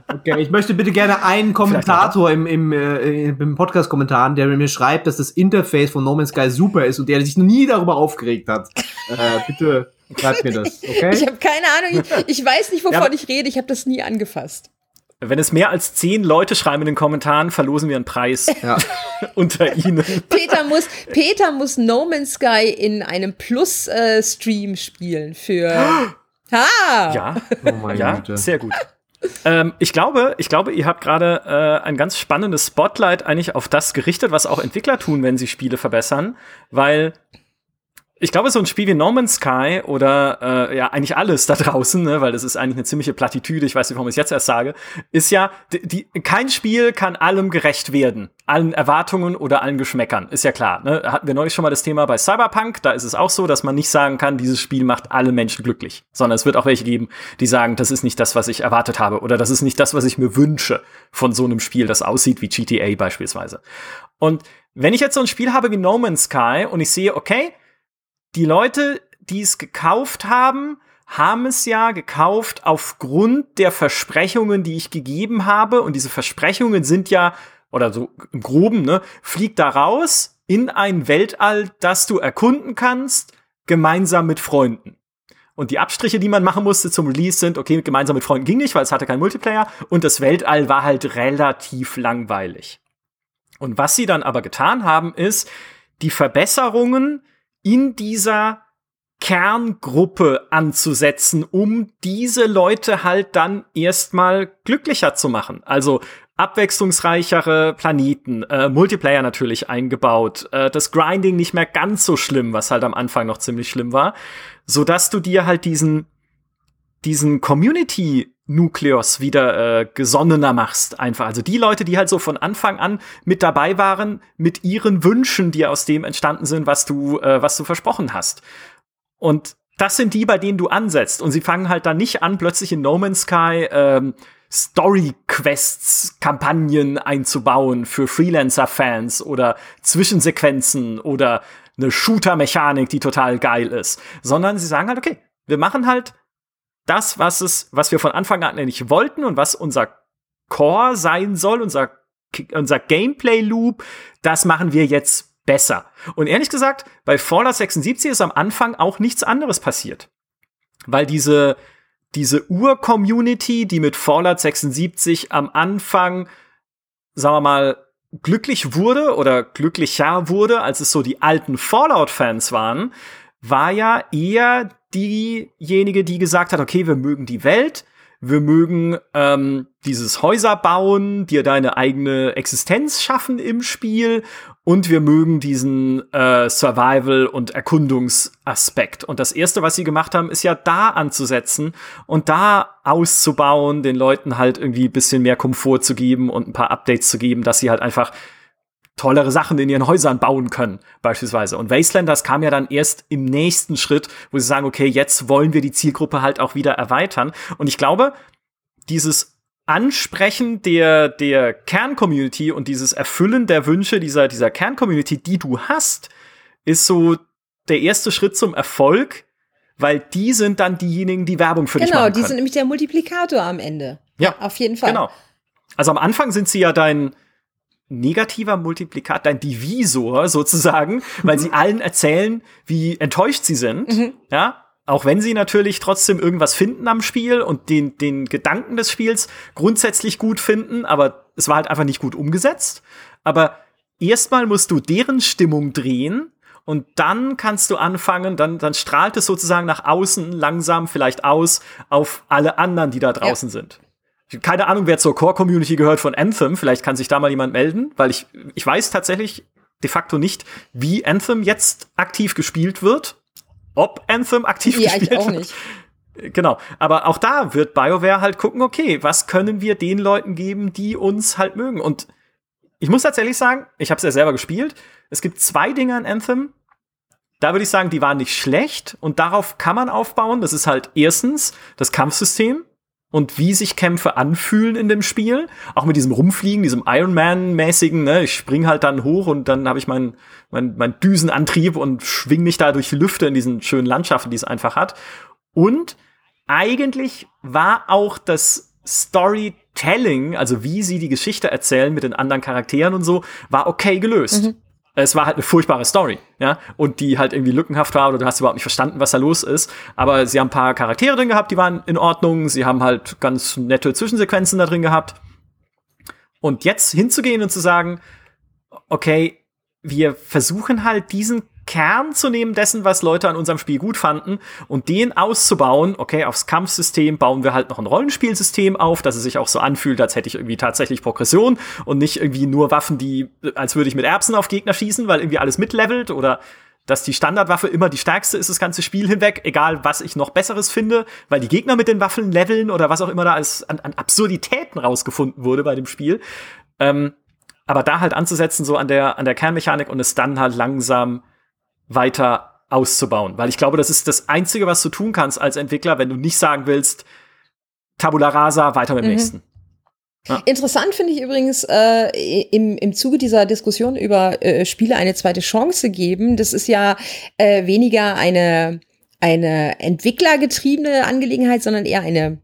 okay, ich möchte bitte gerne einen Kommentator im, im, äh, im Podcast-Kommentaren, der mir schreibt, dass das Interface von No Man's Sky super ist und der sich noch nie darüber aufgeregt hat. Äh, bitte schreibt mir das, okay? Ich habe keine Ahnung, ich, ich, weiß nicht, wovon ja, ich rede, ich habe das nie angefasst. Wenn es mehr als zehn Leute schreiben in den Kommentaren, verlosen wir einen Preis ja. <laughs> unter ihnen. Peter muss, Peter muss No Man's Sky in einem Plus-Stream äh, spielen für <gasps> Ha! Ja, oh ja Güte. sehr gut. ähm, ich glaube, ich glaube, ihr habt gerade äh, ein ganz spannendes Spotlight eigentlich auf das gerichtet, was auch Entwickler tun, wenn sie Spiele verbessern, weil ich glaube, so ein Spiel wie No Man's Sky oder äh, ja eigentlich alles da draußen, ne, weil das ist eigentlich eine ziemliche Plattitüde, ich weiß nicht, warum ich es jetzt erst sage, ist ja, die, die, kein Spiel kann allem gerecht werden, allen Erwartungen oder allen Geschmäckern, ist ja klar. Ne? Hatten wir neulich schon mal das Thema bei Cyberpunk, da ist es auch so, dass man nicht sagen kann, dieses Spiel macht alle Menschen glücklich, sondern es wird auch welche geben, die sagen, das ist nicht das, was ich erwartet habe oder das ist nicht das, was ich mir wünsche von so einem Spiel, das aussieht wie GTA beispielsweise. Und wenn ich jetzt so ein Spiel habe wie No Man's Sky und ich sehe, okay, die Leute, die es gekauft haben, haben es ja gekauft aufgrund der Versprechungen, die ich gegeben habe. Und diese Versprechungen sind ja, oder so im Groben, ne, flieg da raus in ein Weltall, das du erkunden kannst, gemeinsam mit Freunden. Und die Abstriche, die man machen musste zum Release sind, okay, gemeinsam mit Freunden ging nicht, weil es hatte keinen Multiplayer. Und das Weltall war halt relativ langweilig. Und was sie dann aber getan haben, ist, die Verbesserungen, in dieser Kerngruppe anzusetzen, um diese Leute halt dann erstmal glücklicher zu machen. Also abwechslungsreichere Planeten, äh, Multiplayer natürlich eingebaut, äh, das Grinding nicht mehr ganz so schlimm, was halt am Anfang noch ziemlich schlimm war, so dass du dir halt diesen diesen Community Nukleus wieder äh, gesonnener machst einfach. Also die Leute, die halt so von Anfang an mit dabei waren, mit ihren Wünschen, die aus dem entstanden sind, was du, äh, was du versprochen hast. Und das sind die, bei denen du ansetzt. Und sie fangen halt dann nicht an, plötzlich in No Man's Sky ähm, Story-Quests, Kampagnen einzubauen für Freelancer-Fans oder Zwischensequenzen oder eine Shooter-Mechanik, die total geil ist. Sondern sie sagen halt, okay, wir machen halt das, was es, was wir von Anfang an nicht wollten und was unser Core sein soll, unser, unser Gameplay-Loop, das machen wir jetzt besser. Und ehrlich gesagt, bei Fallout 76 ist am Anfang auch nichts anderes passiert. Weil diese, diese Ur-Community, die mit Fallout 76 am Anfang, sagen wir mal, glücklich wurde oder glücklicher wurde, als es so die alten Fallout-Fans waren, war ja eher diejenige, die gesagt hat, okay, wir mögen die Welt, wir mögen ähm, dieses Häuser bauen, dir deine eigene Existenz schaffen im Spiel und wir mögen diesen äh, Survival- und Erkundungsaspekt. Und das Erste, was sie gemacht haben, ist ja da anzusetzen und da auszubauen, den Leuten halt irgendwie bisschen mehr Komfort zu geben und ein paar Updates zu geben, dass sie halt einfach tollere Sachen in ihren Häusern bauen können, beispielsweise. Und Wastelanders kam ja dann erst im nächsten Schritt, wo sie sagen, okay, jetzt wollen wir die Zielgruppe halt auch wieder erweitern. Und ich glaube, dieses Ansprechen der, der Kerncommunity und dieses Erfüllen der Wünsche dieser, dieser Kerncommunity, die du hast, ist so der erste Schritt zum Erfolg, weil die sind dann diejenigen, die Werbung für genau, dich machen Genau, die sind nämlich der Multiplikator am Ende. Ja, auf jeden Fall. Genau. Also am Anfang sind sie ja dein, negativer Multiplikat, dein Divisor sozusagen, weil sie allen erzählen, wie enttäuscht sie sind, mhm. ja, auch wenn sie natürlich trotzdem irgendwas finden am Spiel und den, den Gedanken des Spiels grundsätzlich gut finden, aber es war halt einfach nicht gut umgesetzt. Aber erstmal musst du deren Stimmung drehen und dann kannst du anfangen, dann, dann strahlt es sozusagen nach außen langsam vielleicht aus auf alle anderen, die da draußen ja. sind keine Ahnung, wer zur Core-Community gehört von Anthem. Vielleicht kann sich da mal jemand melden, weil ich, ich weiß tatsächlich de facto nicht, wie Anthem jetzt aktiv gespielt wird. Ob Anthem aktiv ja, gespielt ich auch wird. Nicht. Genau, aber auch da wird BioWare halt gucken, okay, was können wir den Leuten geben, die uns halt mögen? Und ich muss tatsächlich sagen, ich habe es ja selber gespielt. Es gibt zwei Dinge an Anthem, da würde ich sagen, die waren nicht schlecht und darauf kann man aufbauen. Das ist halt erstens das Kampfsystem und wie sich Kämpfe anfühlen in dem Spiel. Auch mit diesem Rumfliegen, diesem Iron Man-mäßigen, ne? Ich spring halt dann hoch und dann habe ich meinen mein, mein Düsenantrieb und schwing mich da durch die Lüfte in diesen schönen Landschaften, die es einfach hat. Und eigentlich war auch das Storytelling, also wie sie die Geschichte erzählen mit den anderen Charakteren und so, war okay gelöst. Mhm es war halt eine furchtbare Story, ja, und die halt irgendwie lückenhaft war oder du hast überhaupt nicht verstanden, was da los ist. Aber sie haben ein paar Charaktere drin gehabt, die waren in Ordnung. Sie haben halt ganz nette Zwischensequenzen da drin gehabt. Und jetzt hinzugehen und zu sagen, okay, wir versuchen halt diesen Kern zu nehmen dessen, was Leute an unserem Spiel gut fanden und den auszubauen. Okay, aufs Kampfsystem bauen wir halt noch ein Rollenspielsystem auf, dass es sich auch so anfühlt, als hätte ich irgendwie tatsächlich Progression und nicht irgendwie nur Waffen, die, als würde ich mit Erbsen auf Gegner schießen, weil irgendwie alles mitlevelt oder dass die Standardwaffe immer die stärkste ist, das ganze Spiel hinweg, egal was ich noch Besseres finde, weil die Gegner mit den Waffen leveln oder was auch immer da als an, an Absurditäten rausgefunden wurde bei dem Spiel. Ähm, aber da halt anzusetzen, so an der, an der Kernmechanik und es dann halt langsam weiter auszubauen. Weil ich glaube, das ist das Einzige, was du tun kannst als Entwickler, wenn du nicht sagen willst, Tabula rasa, weiter mit dem mhm. nächsten. Ja. Interessant finde ich übrigens äh, im, im Zuge dieser Diskussion über äh, Spiele eine zweite Chance geben. Das ist ja äh, weniger eine, eine entwicklergetriebene Angelegenheit, sondern eher eine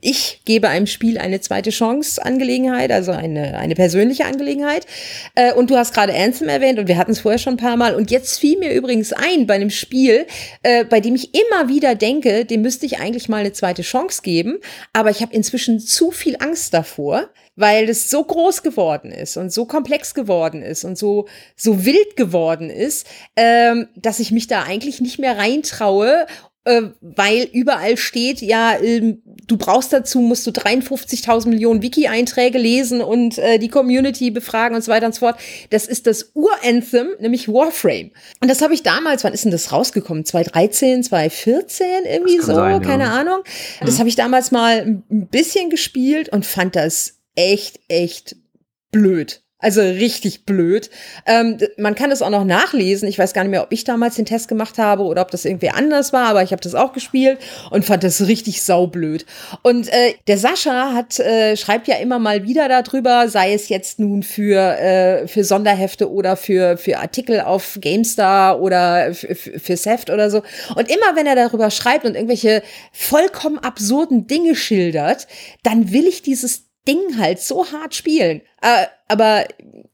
ich gebe einem Spiel eine zweite Chance Angelegenheit, also eine, eine persönliche Angelegenheit. Äh, und du hast gerade Anthem erwähnt und wir hatten es vorher schon ein paar Mal. Und jetzt fiel mir übrigens ein bei einem Spiel, äh, bei dem ich immer wieder denke, dem müsste ich eigentlich mal eine zweite Chance geben. Aber ich habe inzwischen zu viel Angst davor, weil es so groß geworden ist und so komplex geworden ist und so, so wild geworden ist, ähm, dass ich mich da eigentlich nicht mehr reintraue weil überall steht, ja, äh, du brauchst dazu, musst du 53.000 Millionen Wiki-Einträge lesen und äh, die Community befragen und so weiter und so fort. Das ist das Ur-Anthem, nämlich Warframe. Und das habe ich damals, wann ist denn das rausgekommen? 2013, 2014, irgendwie so, sein, keine ja. Ahnung. Das mhm. habe ich damals mal ein bisschen gespielt und fand das echt, echt blöd. Also richtig blöd. Ähm, man kann das auch noch nachlesen. Ich weiß gar nicht mehr, ob ich damals den Test gemacht habe oder ob das irgendwie anders war, aber ich habe das auch gespielt und fand das richtig saublöd. Und äh, der Sascha hat äh, schreibt ja immer mal wieder darüber, sei es jetzt nun für äh, für Sonderhefte oder für für Artikel auf GameStar oder fürs Heft oder so. Und immer wenn er darüber schreibt und irgendwelche vollkommen absurden Dinge schildert, dann will ich dieses Ding halt so hart spielen. Äh, aber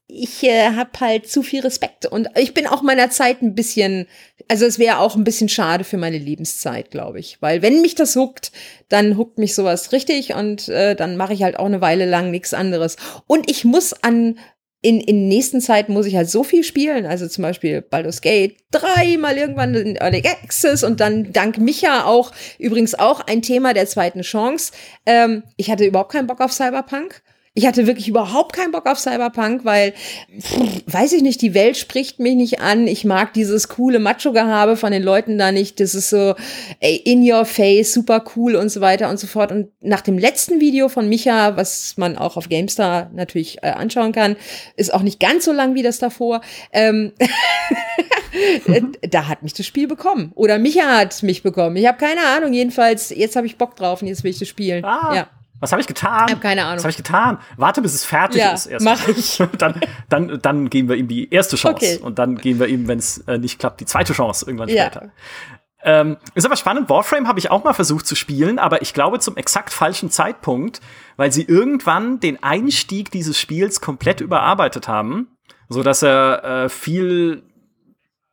ich äh, habe halt zu viel Respekt und ich bin auch meiner Zeit ein bisschen, also es wäre auch ein bisschen schade für meine Lebenszeit, glaube ich, weil wenn mich das huckt, dann huckt mich sowas richtig und äh, dann mache ich halt auch eine Weile lang nichts anderes. Und ich muss an in, in nächsten Zeit muss ich halt so viel spielen, also zum Beispiel Baldur's Gate dreimal irgendwann in Early Access und dann dank Micha auch, übrigens auch ein Thema der zweiten Chance. Ähm, ich hatte überhaupt keinen Bock auf Cyberpunk. Ich hatte wirklich überhaupt keinen Bock auf Cyberpunk, weil, pff, weiß ich nicht, die Welt spricht mich nicht an. Ich mag dieses coole Macho-Gehabe von den Leuten da nicht. Das ist so ey, in your face, super cool und so weiter und so fort. Und nach dem letzten Video von Micha, was man auch auf GameStar natürlich äh, anschauen kann, ist auch nicht ganz so lang wie das davor. Ähm <laughs> da hat mich das Spiel bekommen. Oder Micha hat mich bekommen. Ich habe keine Ahnung. Jedenfalls, jetzt habe ich Bock drauf und jetzt will ich das spielen. Ah. Ja. Was habe ich getan? Ich habe keine Ahnung. Was habe ich getan? Warte, bis es fertig ja, ist. Erst mach ich. <laughs> dann, dann, dann geben wir ihm die erste Chance. Okay. Und dann geben wir ihm, wenn es äh, nicht klappt, die zweite Chance irgendwann später. Ja. Ähm, ist aber spannend. Warframe habe ich auch mal versucht zu spielen, aber ich glaube zum exakt falschen Zeitpunkt, weil sie irgendwann den Einstieg dieses Spiels komplett überarbeitet haben, so dass er äh, viel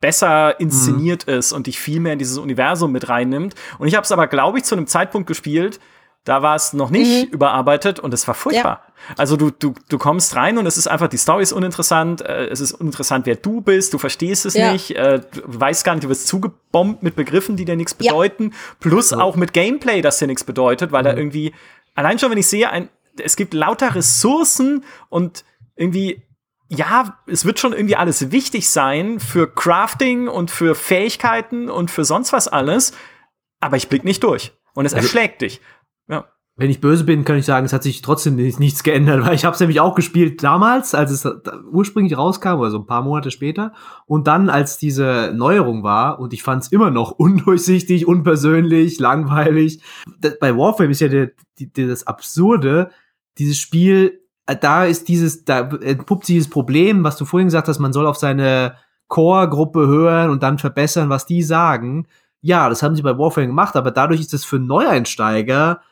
besser inszeniert mhm. ist und dich viel mehr in dieses Universum mit reinnimmt. Und ich habe es aber, glaube ich, zu einem Zeitpunkt gespielt, da war es noch nicht mhm. überarbeitet und es war furchtbar. Ja. Also du, du, du kommst rein und es ist einfach, die Story ist uninteressant, äh, es ist uninteressant, wer du bist, du verstehst es ja. nicht, äh, du weißt gar nicht, du wirst zugebombt mit Begriffen, die dir nichts bedeuten, ja. plus auch mit Gameplay, das dir nichts bedeutet, weil mhm. da irgendwie, allein schon, wenn ich sehe, ein, es gibt lauter Ressourcen und irgendwie ja, es wird schon irgendwie alles wichtig sein für Crafting und für Fähigkeiten und für sonst was alles, aber ich blick nicht durch. Und es erschlägt dich. Wenn ich böse bin, kann ich sagen, es hat sich trotzdem nichts geändert, weil ich habe es nämlich auch gespielt damals, als es ursprünglich rauskam, oder so ein paar Monate später. Und dann, als diese Neuerung war, und ich fand es immer noch <laughs> undurchsichtig, unpersönlich, langweilig. Bei Warframe ist ja der, die, das Absurde, dieses Spiel, äh, da ist dieses, da entpuppt sich dieses Problem, was du vorhin gesagt hast, man soll auf seine Core-Gruppe hören und dann verbessern, was die sagen. Ja, das haben sie bei Warframe gemacht, aber dadurch ist es für Neueinsteiger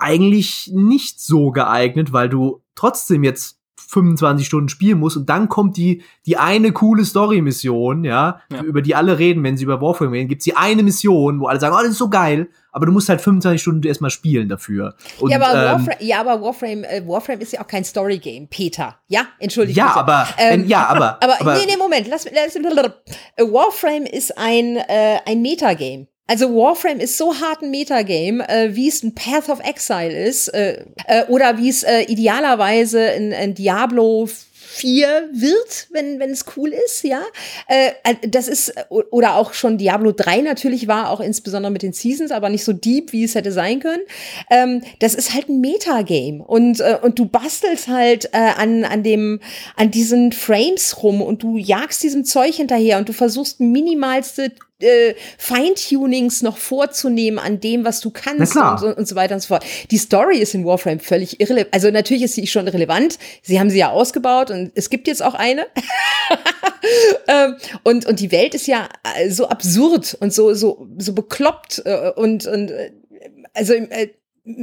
eigentlich nicht so geeignet, weil du trotzdem jetzt 25 Stunden spielen musst und dann kommt die, die eine coole Story-Mission, ja, ja, über die alle reden, wenn sie über Warframe reden, gibt's die eine Mission, wo alle sagen, oh, das ist so geil, aber du musst halt 25 Stunden erstmal spielen dafür. Und, ja, aber, ähm, Warframe, ja, aber Warframe, äh, Warframe ist ja auch kein Story-Game, Peter. Ja, entschuldige Ja, bitte. aber, Ähm, ähm, ja, aber, <laughs> Aber, aber nee, nee, Moment. Lass, lass, <laughs> Warframe ist ein, äh, ein Metagame. Also Warframe ist so hart ein Metagame, äh, wie es ein Path of Exile ist, äh, äh, oder wie es äh, idealerweise in, in Diablo 4 wird, wenn wenn es cool ist, ja. Äh, äh, das ist, oder auch schon Diablo 3 natürlich war, auch insbesondere mit den Seasons, aber nicht so deep, wie es hätte sein können. Ähm, das ist halt ein Metagame. Und, und du bastelst halt an, an, dem, an diesen Frames rum und du jagst diesem Zeug hinterher und du versuchst minimalste äh, Feintunings noch vorzunehmen an dem, was du kannst und, so- und so weiter und so fort. Die Story ist in Warframe völlig irrelevant. Also natürlich ist sie schon relevant. Sie haben sie ja ausgebaut und es gibt jetzt auch eine. <laughs> ähm, und, und die Welt ist ja äh, so absurd und so, so, so bekloppt äh, und, und äh, also äh,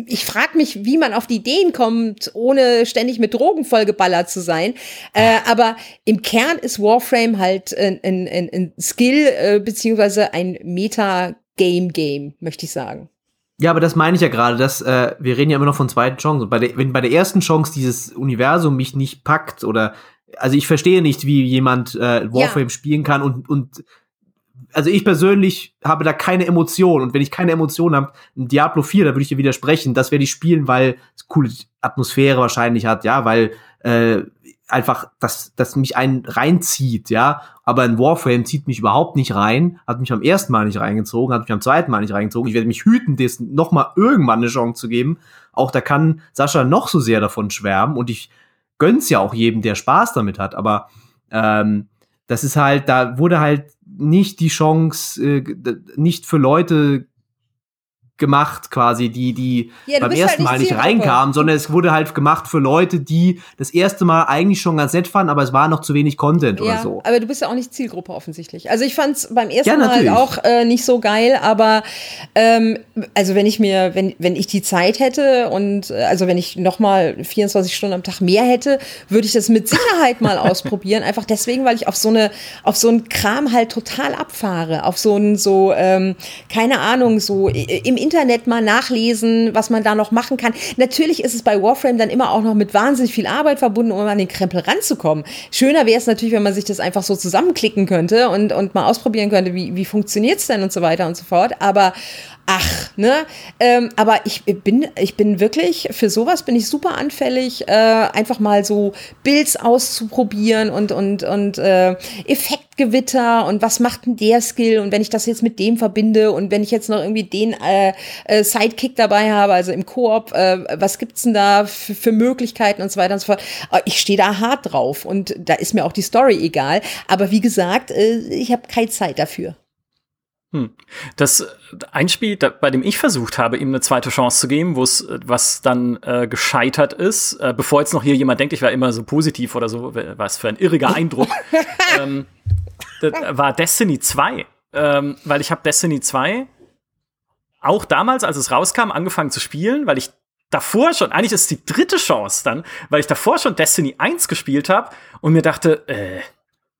ich frage mich, wie man auf die Ideen kommt, ohne ständig mit Drogen vollgeballert zu sein. Äh, aber im Kern ist Warframe halt ein, ein, ein, ein Skill äh, beziehungsweise ein Meta-Game-Game, möchte ich sagen. Ja, aber das meine ich ja gerade, dass äh, wir reden ja immer noch von zweiten Chancen. Bei der, wenn bei der ersten Chance dieses Universum mich nicht packt oder also ich verstehe nicht, wie jemand äh, Warframe spielen kann und und also ich persönlich habe da keine Emotion und wenn ich keine Emotion habe, ein Diablo 4, da würde ich dir widersprechen, das werde ich spielen, weil es coole Atmosphäre wahrscheinlich hat, ja, weil äh, einfach das, das mich einen reinzieht, ja. Aber ein Warframe zieht mich überhaupt nicht rein, hat mich am ersten Mal nicht reingezogen, hat mich am zweiten Mal nicht reingezogen. Ich werde mich hüten, das noch mal irgendwann eine Chance zu geben. Auch da kann Sascha noch so sehr davon schwärmen und ich gönn's ja auch jedem, der Spaß damit hat. Aber ähm, das ist halt, da wurde halt nicht die Chance, äh, nicht für Leute gemacht, quasi, die, die Ja, beim bist ersten halt Mal nicht reinkamen, sondern es wurde halt gemacht für Leute, die das erste Mal eigentlich schon ganz nett fanden, aber es war noch zu wenig Content oder Ja, so. aber du bist ja auch nicht Zielgruppe offensichtlich. Also ich fand es beim ersten Ja, Mal auch äh, nicht so geil, aber ähm, also wenn ich mir, wenn, wenn ich die Zeit hätte und äh, also wenn ich noch mal 24 Stunden am Tag mehr hätte, würde ich das mit Sicherheit mal <laughs> ausprobieren. Einfach deswegen, weil ich auf so eine, auf so einen Kram halt total abfahre. Auf so ein, so, ähm, keine Ahnung, so im Internet mal nachlesen, was man da noch machen kann. Natürlich ist es bei Warframe dann immer auch noch mit wahnsinnig viel Arbeit verbunden, um an den Krempel ranzukommen. Schöner wäre es natürlich, wenn man sich das einfach so zusammenklicken könnte und, und mal ausprobieren könnte, wie, wie funktioniert's denn und so weiter und so fort. Aber ach, ne? Ähm, aber ich bin, ich bin wirklich, für sowas bin ich super anfällig, äh, einfach mal so Builds auszuprobieren und, und, und äh, Effektgewitter und was macht denn der Skill und wenn ich das jetzt mit dem verbinde und wenn ich jetzt noch irgendwie den äh, äh, Sidekick dabei habe, also im Koop, äh, was gibt's denn da für, Möglichkeiten und so weiter und so fort. Äh, Ich stehe da hart drauf und da ist mir auch die Story egal. Aber wie gesagt, äh, ich habe keine Zeit dafür. Das äh, ein Spiel, da, bei dem ich versucht habe, ihm eine zweite Chance zu geben, wo es was dann äh, gescheitert ist, äh, bevor jetzt noch hier jemand denkt, ich war immer so positiv oder so, was für ein irriger <laughs> Eindruck, ähm, das war Destiny 2. Ähm, weil ich habe Destiny 2 auch damals, als es rauskam, angefangen zu spielen, weil ich davor schon, eigentlich ist es die dritte Chance dann, weil ich davor schon Destiny 1 gespielt habe und mir dachte, äh,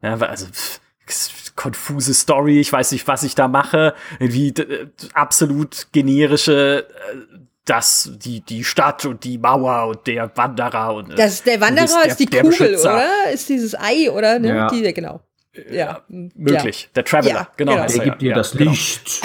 ja, also pff, konfuse Story, ich weiß nicht, was ich da mache, irgendwie d- absolut generische, äh, das, die, die Stadt und die Mauer und der Wanderer und äh, Das, der Wanderer bist der- ist die der Kugel, Beschützer. oder? Ist dieses Ei, oder? Ne? Ja. Die, genau. Ja, Möglich. Der Traveler, Ja, genau. genau. Der er gibt ja. dir Ja, das genau. Licht.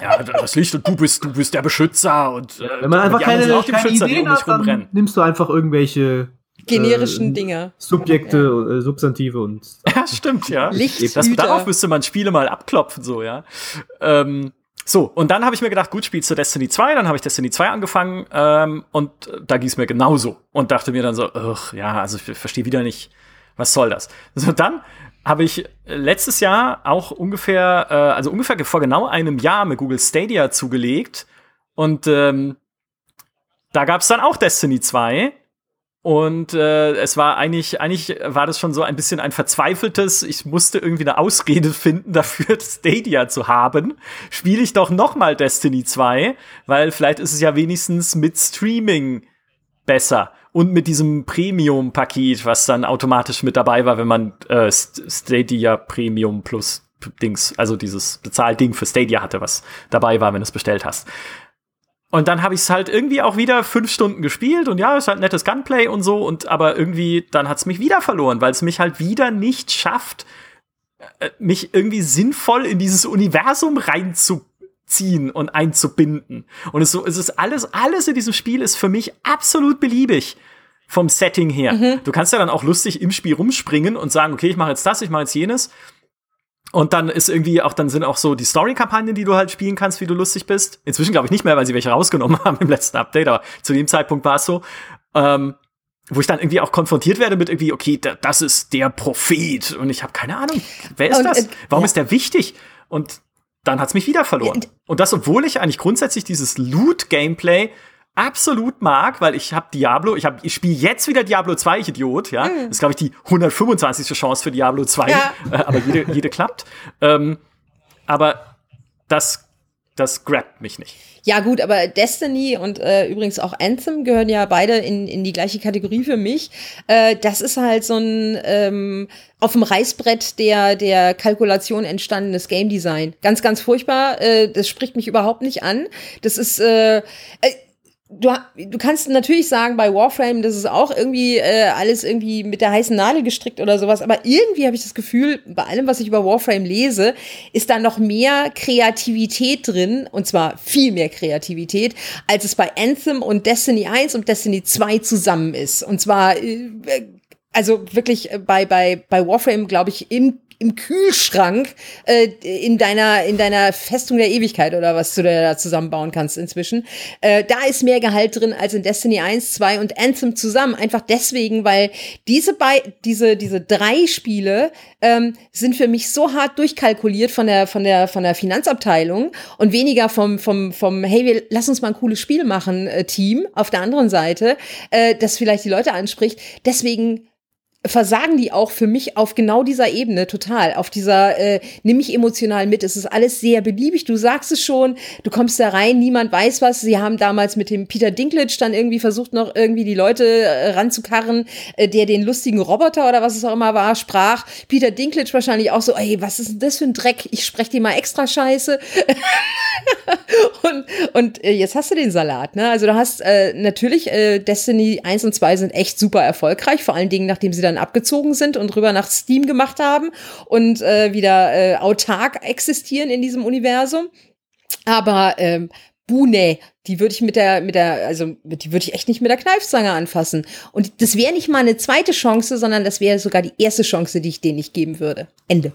Ja, das Licht und du bist, du bist der Beschützer und äh, Wenn man einfach keine, keine Beschützer, die Ideen um dich hat, dann rumrennen. nimmst du einfach irgendwelche Generischen äh, Dinger. Subjekte, äh, Substantive und <laughs> Ja, stimmt, ja. Licht- Das, darauf müsste man Spiele mal abklopfen, so, ja. Ähm, so, und dann habe ich mir gedacht, gut, spielst du Destiny 2? Dann habe ich Destiny 2 angefangen ähm, und da ging es mir genauso. Und dachte mir dann so, ach, ja, also ich verstehe wieder nicht, was soll das? So, dann habe ich letztes Jahr auch ungefähr, äh, also ungefähr vor genau einem Jahr mit Google Stadia zugelegt. Und ähm, da gab es dann auch Destiny 2. Und äh, es war eigentlich, eigentlich war das schon so ein bisschen ein verzweifeltes, ich musste irgendwie eine Ausrede finden dafür, <laughs> Stadia zu haben. Spiele ich doch noch mal Destiny 2, weil vielleicht ist es ja wenigstens mit Streaming besser. Und mit diesem Premium-Paket, was dann automatisch mit dabei war, wenn man äh, Stadia Premium Plus Dings, also dieses Bezahlding für Stadia hatte, was dabei war, wenn du es bestellt hast. Und dann habe ich es halt irgendwie auch wieder fünf Stunden gespielt und ja, ist halt nettes Gunplay und so, und aber irgendwie, dann hat es mich wieder verloren, weil es mich halt wieder nicht schafft, äh, mich irgendwie sinnvoll in dieses Universum reinzuziehen und einzubinden. Und es, so, es ist alles, alles in diesem Spiel ist für mich absolut beliebig vom Setting her. Mhm. Du kannst ja dann auch lustig im Spiel rumspringen und sagen, okay, ich mache jetzt das, ich mache jetzt jenes. Und dann ist irgendwie auch, dann sind auch so die Story-Kampagnen, die du halt spielen kannst, wie du lustig bist. Inzwischen glaube ich nicht mehr, weil sie welche rausgenommen <laughs> haben im letzten Update, aber zu dem Zeitpunkt war es so. Ähm, wo ich dann irgendwie auch konfrontiert werde mit irgendwie, okay, das ist der Prophet. Und ich habe keine Ahnung, wer ist und, das? Äh, Warum ja. ist der wichtig? Und dann hat's mich wieder verloren. Und das, obwohl ich eigentlich grundsätzlich dieses Loot-Gameplay absolut mag, weil ich habe Diablo, ich, hab, ich spiele jetzt wieder Diablo 2, ich Idiot, ja. Mhm. Das ist, glaube ich, die 125. Chance für Diablo 2, ja. äh, aber jede, jede klappt. Ähm, aber das, das grabt mich nicht. Ja, gut, aber Destiny und äh, übrigens auch Anthem gehören ja beide in, in die gleiche Kategorie für mich. Äh, das ist halt so ein ähm, auf dem Reißbrett der, der Kalkulation entstandenes Game Design. Ganz, ganz furchtbar. Äh, das spricht mich überhaupt nicht an. Das ist, äh, äh du, du kannst natürlich sagen, bei Warframe, das ist auch irgendwie äh, alles irgendwie mit der heißen Nadel gestrickt oder sowas, aber irgendwie habe ich das Gefühl, bei allem, was ich über Warframe lese, ist da noch mehr Kreativität drin, und zwar viel mehr Kreativität, als es bei Anthem und Destiny 1 und Destiny 2 zusammen ist. Und zwar äh, also wirklich bei, bei, bei Warframe, glaube ich, im im Kühlschrank äh, in deiner in deiner Festung der Ewigkeit oder was du da zusammenbauen kannst inzwischen. Äh, da ist mehr Gehalt drin als in Destiny 1, 2 und Anthem zusammen. Einfach deswegen, weil diese bei diese diese drei Spiele ähm, sind für mich so hart durchkalkuliert von der von der von der Finanzabteilung und weniger vom vom vom hey wir lass uns mal ein cooles Spiel machen äh, Team auf der anderen Seite, äh, das vielleicht die Leute anspricht. Deswegen versagen die auch für mich auf genau dieser Ebene total. Auf dieser, äh, nimm mich emotional mit. Es ist alles sehr beliebig. Du sagst es schon, du kommst da rein, niemand weiß was. Sie haben damals mit dem Peter Dinklage dann irgendwie versucht, noch irgendwie die Leute äh, ranzukarren, äh, der den lustigen Roboter oder was es auch immer war, sprach. Peter Dinklage wahrscheinlich auch so, ey, was ist denn das für ein Dreck? Ich spreche dir mal extra Scheiße. <laughs> und und äh, jetzt hast du den Salat, ne? Also du hast äh, natürlich äh, Destiny 1 und 2 sind echt super erfolgreich, vor allen Dingen, nachdem sie dann abgezogen sind und rüber nach Steam gemacht haben und äh, wieder äh, autark existieren in diesem Universum. Aber ähm, Bune, die würde ich mit der, mit der, also die würde ich echt nicht mit der Kneifzange anfassen. Und das wäre nicht mal eine zweite Chance, sondern das wäre sogar die erste Chance, die ich denen nicht geben würde. Ende.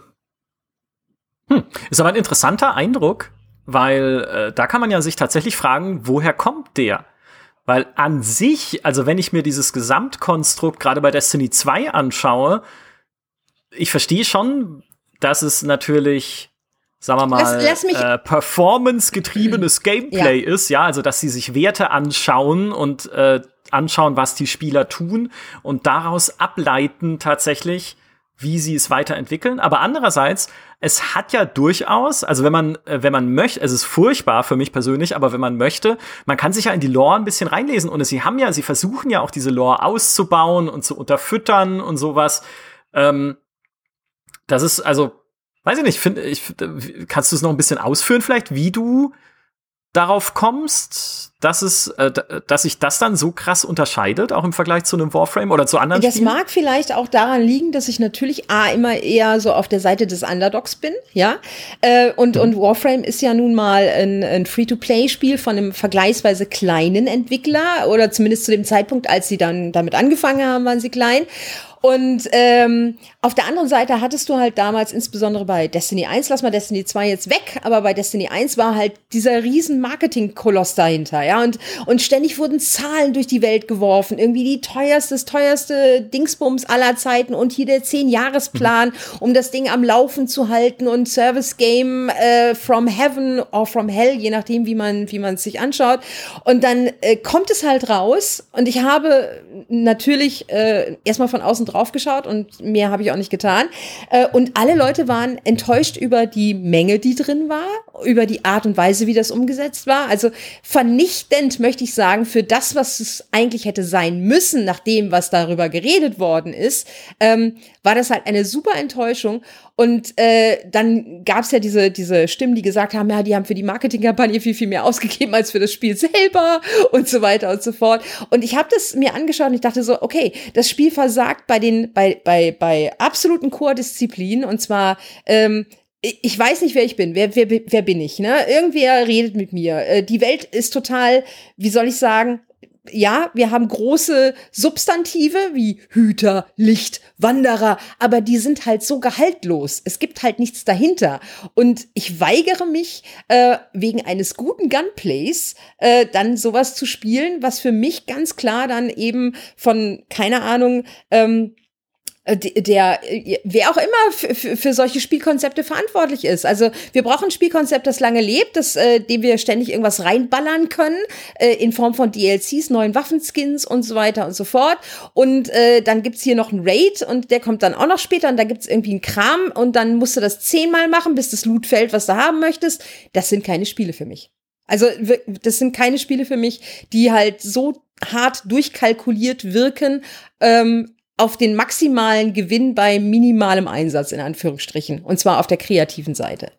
Hm. Ist aber ein interessanter Eindruck, weil äh, da kann man ja sich tatsächlich fragen, woher kommt der? Weil an sich, also wenn ich mir dieses Gesamtkonstrukt gerade bei Destiny 2 anschaue, ich verstehe schon, dass es natürlich, sagen wir mal, äh, performance-getriebenes Gameplay ja. ist, ja, also dass sie sich Werte anschauen und äh, anschauen, was die Spieler tun und daraus ableiten tatsächlich, wie sie es weiterentwickeln. Aber andererseits, es hat ja durchaus, also wenn man, äh, wenn man möchte, es ist furchtbar für mich persönlich, aber wenn man möchte, man kann sich ja in die Lore ein bisschen reinlesen und sie haben ja, sie versuchen ja auch diese Lore auszubauen und zu unterfüttern und sowas. Ähm, das ist, also, weiß ich nicht, finde ich, kannst du es noch ein bisschen ausführen vielleicht, wie du darauf kommst, dass es, äh, dass sich das dann so krass unterscheidet, auch im Vergleich zu einem Warframe oder zu anderen Das Spielen? mag vielleicht auch daran liegen, dass ich natürlich A immer eher so auf der Seite des Underdogs bin, ja. Äh, und, mhm. und Warframe ist ja nun mal ein, ein Free-to-Play-Spiel von einem vergleichsweise kleinen Entwickler oder zumindest zu dem Zeitpunkt, als sie dann damit angefangen haben, waren sie klein. Und ähm, auf der anderen Seite hattest du halt damals, insbesondere bei Destiny 1, lass mal Destiny 2 jetzt weg, aber bei Destiny 1 war halt dieser riesen Marketing-Koloss dahinter, ja. Und, und ständig wurden Zahlen durch die Welt geworfen. Irgendwie die teuerste, das teuerste Dingsbums aller Zeiten und hier der 10-Jahres-Plan, um das Ding am Laufen zu halten und Service-Game äh, from Heaven or from Hell, je nachdem, wie man wie man es sich anschaut. Und dann äh, kommt es halt raus und ich habe natürlich äh, erstmal von außen drauf geschaut und mehr habe ich auch nicht getan. Äh, und alle Leute waren enttäuscht über die Menge, die drin war, über die Art und Weise, wie das umgesetzt war. Also vernichtend möchte ich sagen, für das, was es eigentlich hätte sein müssen, nach dem, was darüber geredet worden ist, ähm, war das halt eine super Enttäuschung. Und äh, dann gab es ja diese, diese Stimmen, die gesagt haben, ja, die haben für die Marketingkampagne viel, viel mehr ausgegeben als für das Spiel selber <laughs> und so weiter und so fort. Und ich habe das mir angeschaut und ich dachte so, okay, das Spiel versagt bei den, bei, bei, bei absoluten Core-Disziplinen und zwar ähm, ich weiß nicht, wer ich bin. Wer, wer, wer bin ich? Ne? Irgendwer redet mit mir. Äh, die Welt ist total, wie soll ich sagen, ja, wir haben große Substantive wie Hüter, Licht, Wanderer, aber die sind halt so gehaltlos. Es gibt halt nichts dahinter. Und ich weigere mich, äh, wegen eines guten Gunplays äh, dann sowas zu spielen, was für mich ganz klar dann eben von, keine Ahnung, ähm, äh, der, äh, wer auch immer für solche Spielkonzepte verantwortlich ist. Also wir brauchen ein Spielkonzept, das lange lebt, das, äh, dem wir ständig irgendwas reinballern können, äh, in Form von DLCs, neuen Waffenskins und so weiter und so fort. Und äh, dann gibt's hier noch einen Raid und der kommt dann auch noch später und da gibt's irgendwie einen Kram und dann musst du das zehnmal machen, bis das Loot fällt, was du haben möchtest. Das sind keine Spiele für mich. Also das sind keine Spiele für mich, die halt so hart durchkalkuliert wirken, ähm, auf den maximalen Gewinn bei minimalem Einsatz in Anführungsstrichen. Und zwar auf der kreativen Seite.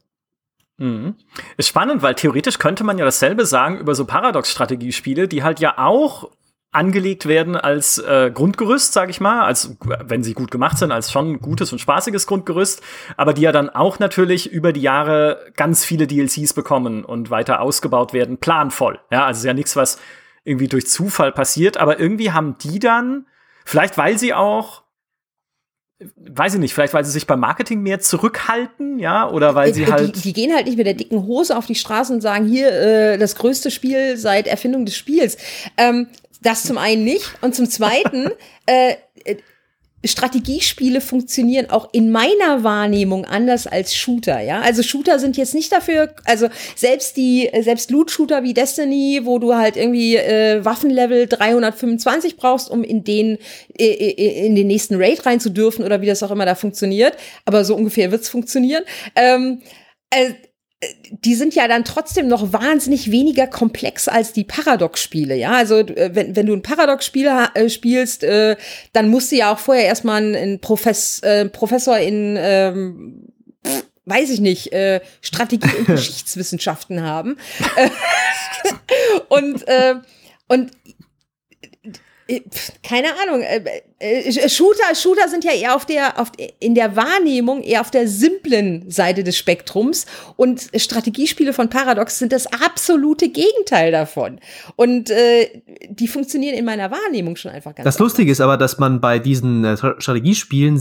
Mhm. Ist spannend, weil theoretisch könnte man ja dasselbe sagen über so Paradox-Strategiespiele, die halt ja auch angelegt werden als äh, Grundgerüst, sag ich mal, als wenn sie gut gemacht sind, als schon gutes und spaßiges Grundgerüst, aber die ja dann auch natürlich über die Jahre ganz viele DLCs bekommen und weiter ausgebaut werden, planvoll. Ja, also ist ja nichts, was irgendwie durch Zufall passiert, aber irgendwie haben die dann Vielleicht, weil sie auch weiß ich nicht, vielleicht weil sie sich beim Marketing mehr zurückhalten, ja, oder weil sie halt. Die, die gehen halt nicht mit der dicken Hose auf die Straße und sagen, hier, äh, das größte Spiel seit Erfindung des Spiels. Ähm, das zum einen nicht. Und zum zweiten, <laughs> äh, Strategiespiele funktionieren auch in meiner Wahrnehmung anders als Shooter, ja. Also Shooter sind jetzt nicht dafür, also selbst die, selbst Loot-Shooter wie Destiny, wo du halt irgendwie äh, Waffenlevel 325 brauchst, um in den, äh, äh, in den nächsten Raid rein zu dürfen oder wie das auch immer da funktioniert. Aber so ungefähr wird's funktionieren. Ähm, äh, die sind ja dann trotzdem noch wahnsinnig weniger komplex als die Paradox-Spiele, ja. Also äh, wenn, wenn du ein Paradox-Spiel äh, spielst, äh, dann musst du ja auch vorher erstmal einen Profess äh, Professor in ähm, weiß ich nicht, äh, Strategie und <laughs> Geschichtswissenschaften haben. <laughs> und, äh, und keine Ahnung, äh, äh, Shooter, Shooter sind ja eher auf der, auf, in der Wahrnehmung eher auf der simplen Seite des Spektrums und Strategiespiele von Paradox sind das absolute Gegenteil davon. Und äh, die funktionieren in meiner Wahrnehmung schon einfach ganz Das anders. Lustige ist aber, dass man bei diesen äh, Strategiespielen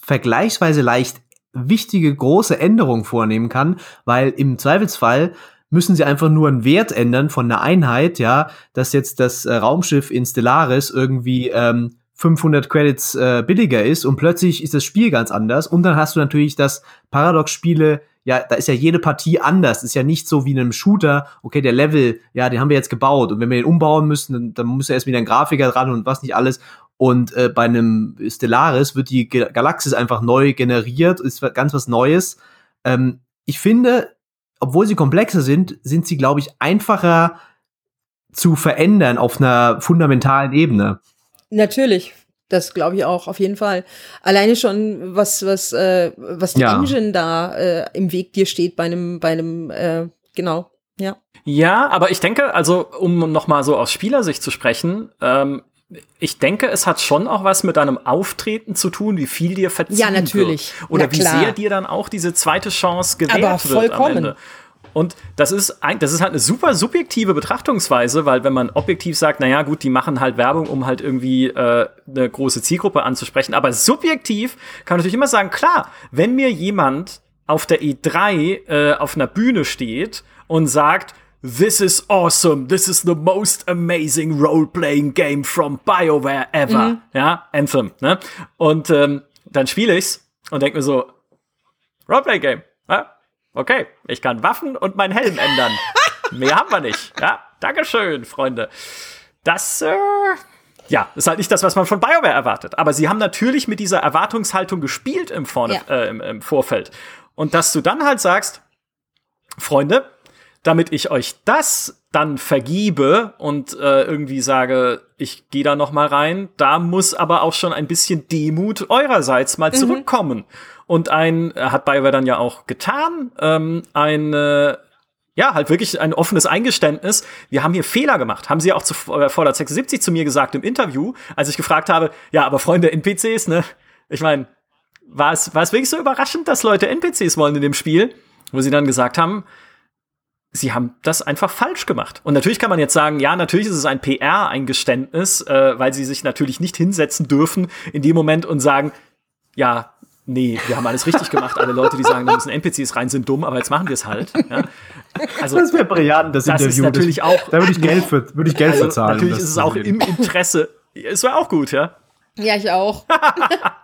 vergleichsweise leicht wichtige große Änderungen vornehmen kann, weil im Zweifelsfall müssen sie einfach nur einen Wert ändern von einer Einheit, ja, dass jetzt das äh, Raumschiff in Stellaris irgendwie ähm, 500 Credits äh, billiger ist und plötzlich ist das Spiel ganz anders. Und dann hast du natürlich das Paradox-Spiele, ja, da ist ja jede Partie anders, ist ja nicht so wie in einem Shooter, okay, der Level, ja, den haben wir jetzt gebaut. Und wenn wir den umbauen müssen, dann, dann muss ja erst wieder ein Grafiker dran und was nicht alles. Und äh, bei einem Stellaris wird die Galaxis einfach neu generiert, ist ganz was Neues. Ähm, ich finde, obwohl sie komplexer sind, sind sie, glaube ich, einfacher zu verändern auf einer fundamentalen Ebene. Natürlich, das glaube ich auch, auf jeden Fall. Alleine schon, was, was, äh, was die ja. Engine da äh, im Weg dir steht bei einem, bei einem, äh, genau, ja. Ja, aber ich denke, also um noch mal so aus Spielersicht zu sprechen, ähm, ich denke, es hat schon auch was mit deinem Auftreten zu tun, wie viel dir verziehen Ja, natürlich. Wird. Oder wie sehr dir dann auch diese zweite Chance gewährt Aber vollkommen. wird am Ende. Und das ist, ein, das ist halt eine super subjektive Betrachtungsweise, weil wenn man objektiv sagt, naja, gut, die machen halt Werbung, um halt irgendwie äh, eine große Zielgruppe anzusprechen. Aber subjektiv kann man natürlich immer sagen, klar, wenn mir jemand auf der E3 äh, auf einer Bühne steht und sagt, This is awesome. This is the most amazing role-playing game from BioWare ever. Mhm. Ja, Anthem. Ne? Und ähm, dann spiele ich's und denke mir so, Roleplaying Game. Ja? Okay, ich kann Waffen und meinen Helm ändern. <laughs> Mehr haben wir nicht. Ja, Dankeschön, Freunde. Das, äh, ja, ist halt nicht das, was man von BioWare erwartet. Aber sie haben natürlich mit dieser Erwartungshaltung gespielt im, Vorne, ja. äh, im, im Vorfeld. Und dass du dann halt sagst, Freunde, damit ich euch das dann vergiebe und äh, irgendwie sage, ich gehe da noch mal rein, da muss aber auch schon ein bisschen Demut eurerseits mal mhm. zurückkommen. Und ein, äh, hat BioWare dann ja auch getan, ähm, ein, äh, ja, halt wirklich ein offenes Eingeständnis. Wir haben hier Fehler gemacht. Haben sie auch zu äh, Fallout 76 zu mir gesagt im Interview, als ich gefragt habe, ja, aber Freunde, NPCs, ne? Ich meine, war es, war es wirklich so überraschend, dass Leute NPCs wollen in dem Spiel? Wo sie dann gesagt haben, sie haben das einfach falsch gemacht. Und natürlich kann man jetzt sagen, ja, natürlich ist es ein PR-Eingeständnis, äh, weil sie sich natürlich nicht hinsetzen dürfen in dem Moment und sagen, ja, nee, wir haben alles richtig gemacht. Alle Leute, die sagen, da müssen NPCs rein, sind dumm, aber jetzt machen wir es halt. Ja? Also, das wäre brillant, das, das Interview. Ist natürlich auch, da würde ich Geld für, würde ich Geld also, bezahlen. Natürlich ist es auch im Interesse. Es wäre auch gut, ja. Ja, ich auch.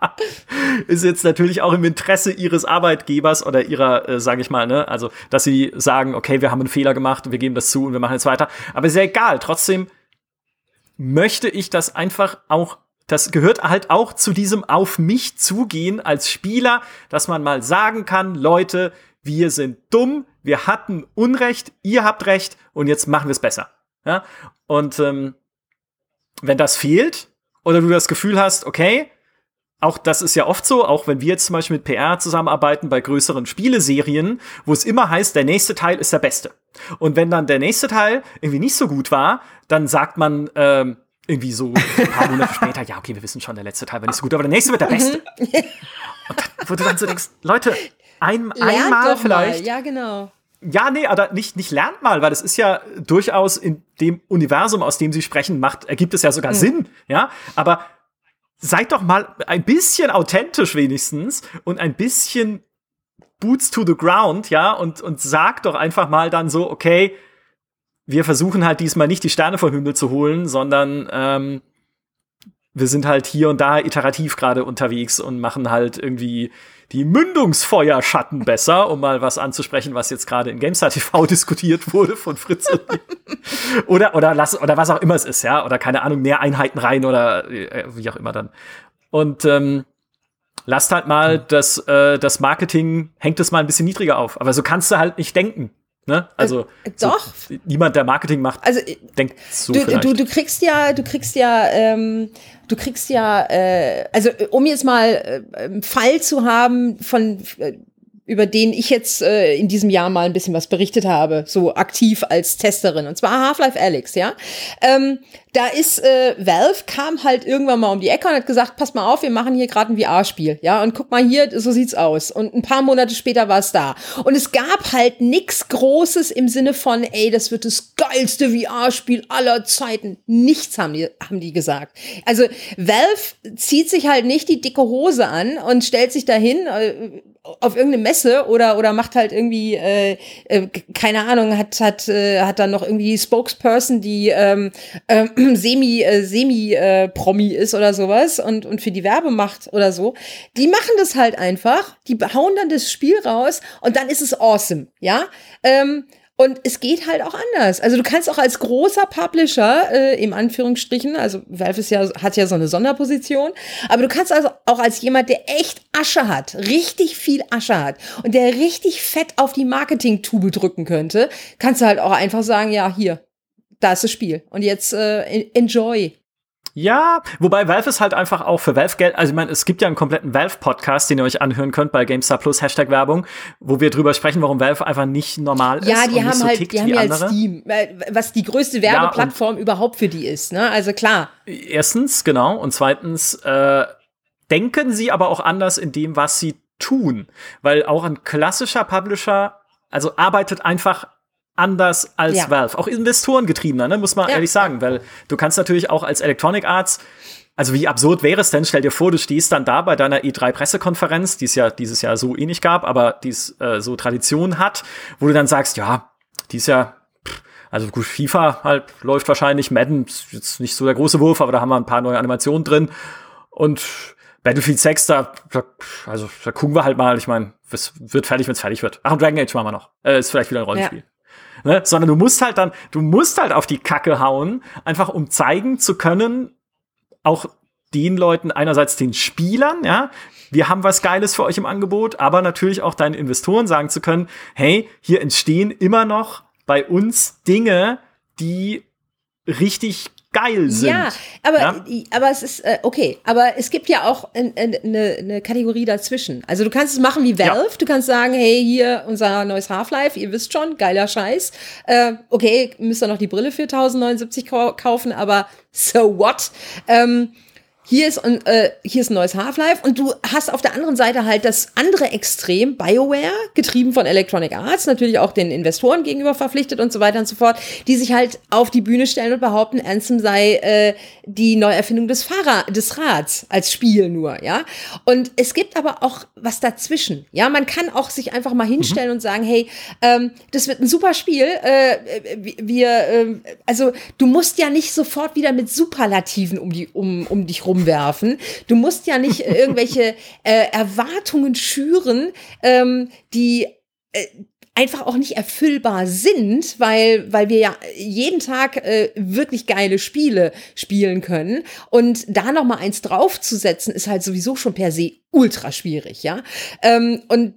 <laughs> ist jetzt natürlich auch im Interesse ihres Arbeitgebers oder ihrer, äh, sage ich mal, ne, also, dass sie sagen, okay, wir haben einen Fehler gemacht, wir geben das zu und wir machen jetzt weiter. Aber ist ja egal. Trotzdem möchte ich das einfach auch das gehört halt auch zu diesem auf mich zugehen als Spieler, dass man mal sagen kann, Leute, wir sind dumm, wir hatten Unrecht, ihr habt Recht und jetzt machen wir es besser. Ja? Und ähm, wenn das fehlt, oder du das Gefühl hast, okay, auch das ist ja oft so, auch wenn wir jetzt zum Beispiel mit PR zusammenarbeiten bei größeren Spieleserien, wo es immer heißt, der nächste Teil ist der beste. Und wenn dann der nächste Teil irgendwie nicht so gut war, dann sagt man ähm, irgendwie so ein paar Monate <laughs> später, ja, okay, wir wissen schon, der letzte Teil war nicht so gut, aber der nächste wird der beste. Mhm. <laughs> Und dann, wo du dann so denkst, Leute, ein, einmal vielleicht. Ja, genau. Ja, nee, aber nicht, nicht lernt mal, weil das ist ja durchaus in dem Universum, aus dem sie sprechen, macht, ergibt es ja sogar mhm. Sinn, ja. Aber seid doch mal ein bisschen authentisch wenigstens und ein bisschen Boots to the ground, ja, und, und sagt doch einfach mal dann so, okay, wir versuchen halt diesmal nicht die Sterne vom Himmel zu holen, sondern ähm, wir sind halt hier und da iterativ gerade unterwegs und machen halt irgendwie die Mündungsfeuerschatten besser, um mal was anzusprechen, was jetzt gerade in GameStar TV <laughs> diskutiert wurde von Fritz. oder, oder lass, oder was auch immer es ist, ja, oder keine Ahnung, mehr Einheiten rein oder äh, wie auch immer dann. Und ähm, lasst halt mal das, äh, das Marketing, hängt es mal ein bisschen niedriger auf. Aber so kannst du halt nicht denken. Ne? Also äh, doch. So, niemand, der Marketing macht, also, denkt so du. Du, du kriegst ja, du kriegst ja, ähm, du kriegst ja, äh, also um jetzt mal äh, einen Fall zu haben von äh, über den ich jetzt äh, in diesem Jahr mal ein bisschen was berichtet habe, so aktiv als Testerin. Und zwar Half-Life Alex, ja. Ähm, da ist äh, Valve kam halt irgendwann mal um die Ecke und hat gesagt, pass mal auf, wir machen hier gerade ein VR-Spiel, ja, und guck mal hier, so sieht's aus. Und ein paar Monate später war es da. Und es gab halt nix Großes im Sinne von, ey, das wird das geilste VR-Spiel aller Zeiten. Nichts haben die, haben die gesagt. Also Valve zieht sich halt nicht die dicke Hose an und stellt sich dahin äh, auf irgendeine Messe oder oder macht halt irgendwie äh, äh, keine Ahnung hat hat äh, hat dann noch irgendwie Spokesperson die ähm, äh, <clears throat> semi äh, semi äh, Promi ist oder sowas und und für die Werbe macht oder so die machen das halt einfach die hauen dann das Spiel raus und dann ist es awesome ja? Ähm, und es geht halt auch anders. Also du kannst auch als großer Publisher, äh, im Anführungsstrichen, also Valve ist ja, hat ja so eine Sonderposition, aber du kannst also auch als jemand, der echt Asche hat, richtig viel Asche hat und der richtig fett auf die Marketing-Tube drücken könnte, kannst du halt auch einfach sagen, ja, hier, da ist das Spiel. Und jetzt äh, enjoy. Ja, wobei Valve ist halt einfach auch für Valve Geld, also ich meine, es gibt ja einen kompletten Valve-Podcast, den ihr euch anhören könnt bei GameStar Plus, Hashtag Werbung, wo wir drüber sprechen, warum Valve einfach nicht normal ist. Ja, die haben so halt, die haben ja halt Steam, was die größte Werbeplattform ja, überhaupt für die ist, ne? Also klar. Erstens, genau, und zweitens, äh, denken sie aber auch anders in dem, was sie tun. Weil auch ein klassischer Publisher also arbeitet einfach anders als Ja. Valve. Auch investorengetriebener, ne, muss man Ja. ehrlich sagen, weil du kannst natürlich auch als Electronic Arts also wie absurd wäre es denn? Stell dir vor, du stehst dann da bei deiner E3-Pressekonferenz, die es ja dieses Jahr so eh nicht gab, aber die es äh, so Tradition hat, wo du dann sagst, ja, die ist ja, pff, also gut, FIFA halt läuft wahrscheinlich, Madden ist jetzt nicht so der große Wurf, aber da haben wir ein paar neue Animationen drin und Battlefield 6, da, da also da gucken wir halt mal, ich meine, es wird fertig, wenn es fertig wird. Ach, und Dragon Age machen wir noch. Äh, ist vielleicht wieder ein Rollenspiel. Ne? Sondern du musst halt dann, du musst halt auf die Kacke hauen, einfach um zeigen zu können, auch den Leuten, einerseits den Spielern, ja, wir haben was Geiles für euch im Angebot, aber natürlich auch deinen Investoren sagen zu können, hey, hier entstehen immer noch bei uns Dinge, die richtig geil sind. Ja, aber, Ja? aber es ist, äh, okay, aber es gibt ja auch eine ne, ne Kategorie dazwischen. Also du kannst es machen wie Valve, du kannst sagen, hey, hier unser neues Half-Life, ihr wisst schon, geiler Scheiß. Äh, okay, müsst ihr noch die Brille für 1079 kau kaufen, aber so what? Ähm, hier ist, ein, äh, hier ist ein neues Half-Life und du hast auf der anderen Seite halt das andere Extrem, BioWare, getrieben von Electronic Arts, natürlich auch den Investoren gegenüber verpflichtet und so weiter und so fort, die sich halt auf die Bühne stellen und behaupten, Anthem sei äh, die Neuerfindung des Fahrer, des Rads als Spiel nur, ja. Und es gibt aber auch was dazwischen, ja. Man kann auch sich einfach mal hinstellen und sagen, hey, ähm, das wird ein super Spiel, äh, wir, äh, also du musst ja nicht sofort wieder mit Superlativen um, die, um, um dich rumwerfen. Du musst ja nicht äh, irgendwelche äh, Erwartungen schüren, ähm, die äh, einfach auch nicht erfüllbar sind, weil, weil wir ja jeden Tag äh, wirklich geile Spiele spielen können. Und da noch mal eins draufzusetzen, ist halt sowieso schon per se ultra schwierig, ja. Ähm, und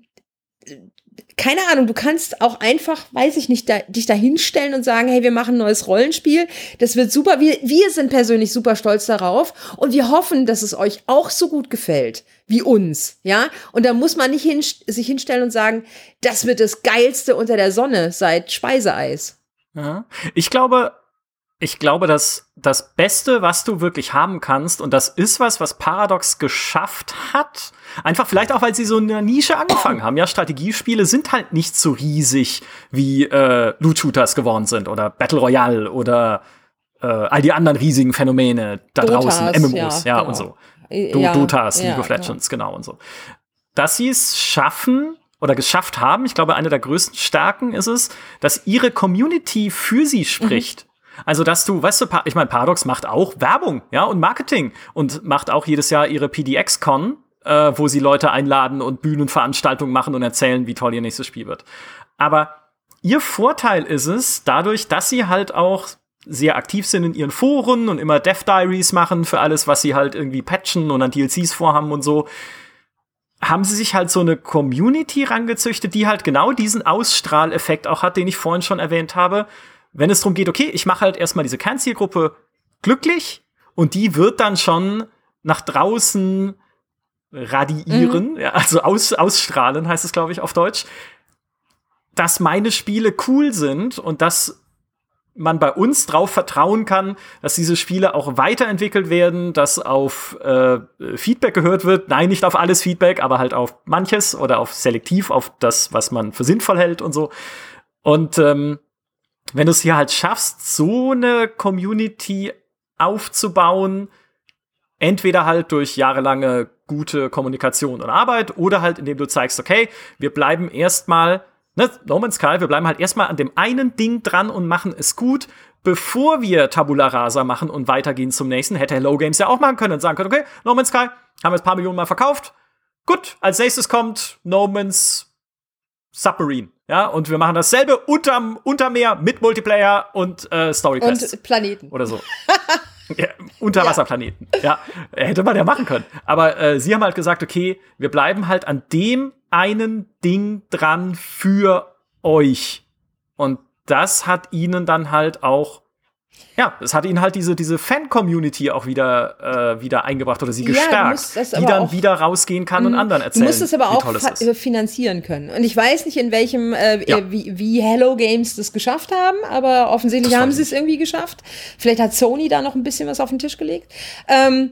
keine Ahnung, du kannst auch einfach, weiß ich nicht, da, dich da hinstellen und sagen, hey, wir machen ein neues Rollenspiel, das wird super, wir, wir sind persönlich super stolz darauf und wir hoffen, dass es euch auch so gut gefällt wie uns, ja? Und da muss man nicht hin, sich hinstellen und sagen, das wird das geilste unter der Sonne seit Speiseeis. Ja. Ich glaube, ich glaube, dass das Beste, was du wirklich haben kannst, und das ist was, was Paradox geschafft hat, einfach vielleicht auch, weil sie so in einer Nische angefangen haben. Ja, Strategiespiele sind halt nicht so riesig, wie äh, Loot-Shooters geworden sind oder Battle Royale oder äh, all die anderen riesigen Phänomene da Dotas, draußen, MMOs, ja, ja, und genau. so. Äh, Do ja, Dotas, ja, League of Legends, genau und so. Dass sie es schaffen oder geschafft haben, ich glaube, eine der größten Stärken ist es, dass ihre Community für sie spricht. Also, dass du, weißt du, ich meine, Paradox macht auch Werbung, ja, und Marketing und macht auch jedes Jahr ihre PDX-Con, äh, wo sie Leute einladen und Bühnenveranstaltungen machen und erzählen, wie toll ihr nächstes Spiel wird. Aber ihr Vorteil ist es, dadurch, dass sie halt auch sehr aktiv sind in ihren Foren und immer Dev Diaries machen für alles, was sie halt irgendwie patchen und an DLCs vorhaben und so, haben sie sich halt so eine Community rangezüchtet, die halt genau diesen Ausstrahleffekt auch hat, den ich vorhin schon erwähnt habe. Wenn es darum geht, okay, ich mache halt erstmal diese Kernzielgruppe glücklich und die wird dann schon nach draußen radiieren, ja, also aus, ausstrahlen heißt es, glaube ich, auf Deutsch, dass meine Spiele cool sind und dass man bei uns drauf vertrauen kann, dass diese Spiele auch weiterentwickelt werden, dass auf äh, Feedback gehört wird. Nein, nicht auf alles Feedback, aber halt auf manches oder auf selektiv auf das, was man für sinnvoll hält und so. Und ähm, wenn du es hier halt schaffst, so eine Community aufzubauen, entweder halt durch jahrelange gute Kommunikation und Arbeit oder halt indem du zeigst, okay, wir bleiben erstmal ne, No Man's Sky, wir bleiben halt erstmal an dem einen Ding dran und machen es gut, bevor wir Tabula Rasa machen und weitergehen zum nächsten. Hätte Hello Games ja auch machen können und sagen können, okay, No Man's Sky, haben wir jetzt ein paar Millionen Mal verkauft. Gut, als nächstes kommt No Man's Submarine. Ja, und wir machen dasselbe unterm Untermeer mit Multiplayer und äh, Story Quests Und Planeten. oder so. <laughs> ja, Unterwasserplaneten. Ja. hätte man ja machen können. Aber äh, sie haben halt gesagt, okay, wir bleiben halt an dem einen Ding dran für euch. Und das hat ihnen dann halt auch ja, es hat ihnen halt diese, diese Fan-Community auch wieder, äh, wieder eingebracht oder sie Ja, du gestärkt, musst das die dann auch- Mhm. wieder rausgehen kann und anderen Du erzählen. musst es aber auch äh, finanzieren können. Und ich weiß nicht, in welchem, äh, Ja. äh, wie, wie Hello Games das geschafft haben, aber offensichtlich Das haben sie es irgendwie geschafft. Vielleicht hat Sony da noch ein bisschen was auf den Tisch gelegt. Ähm,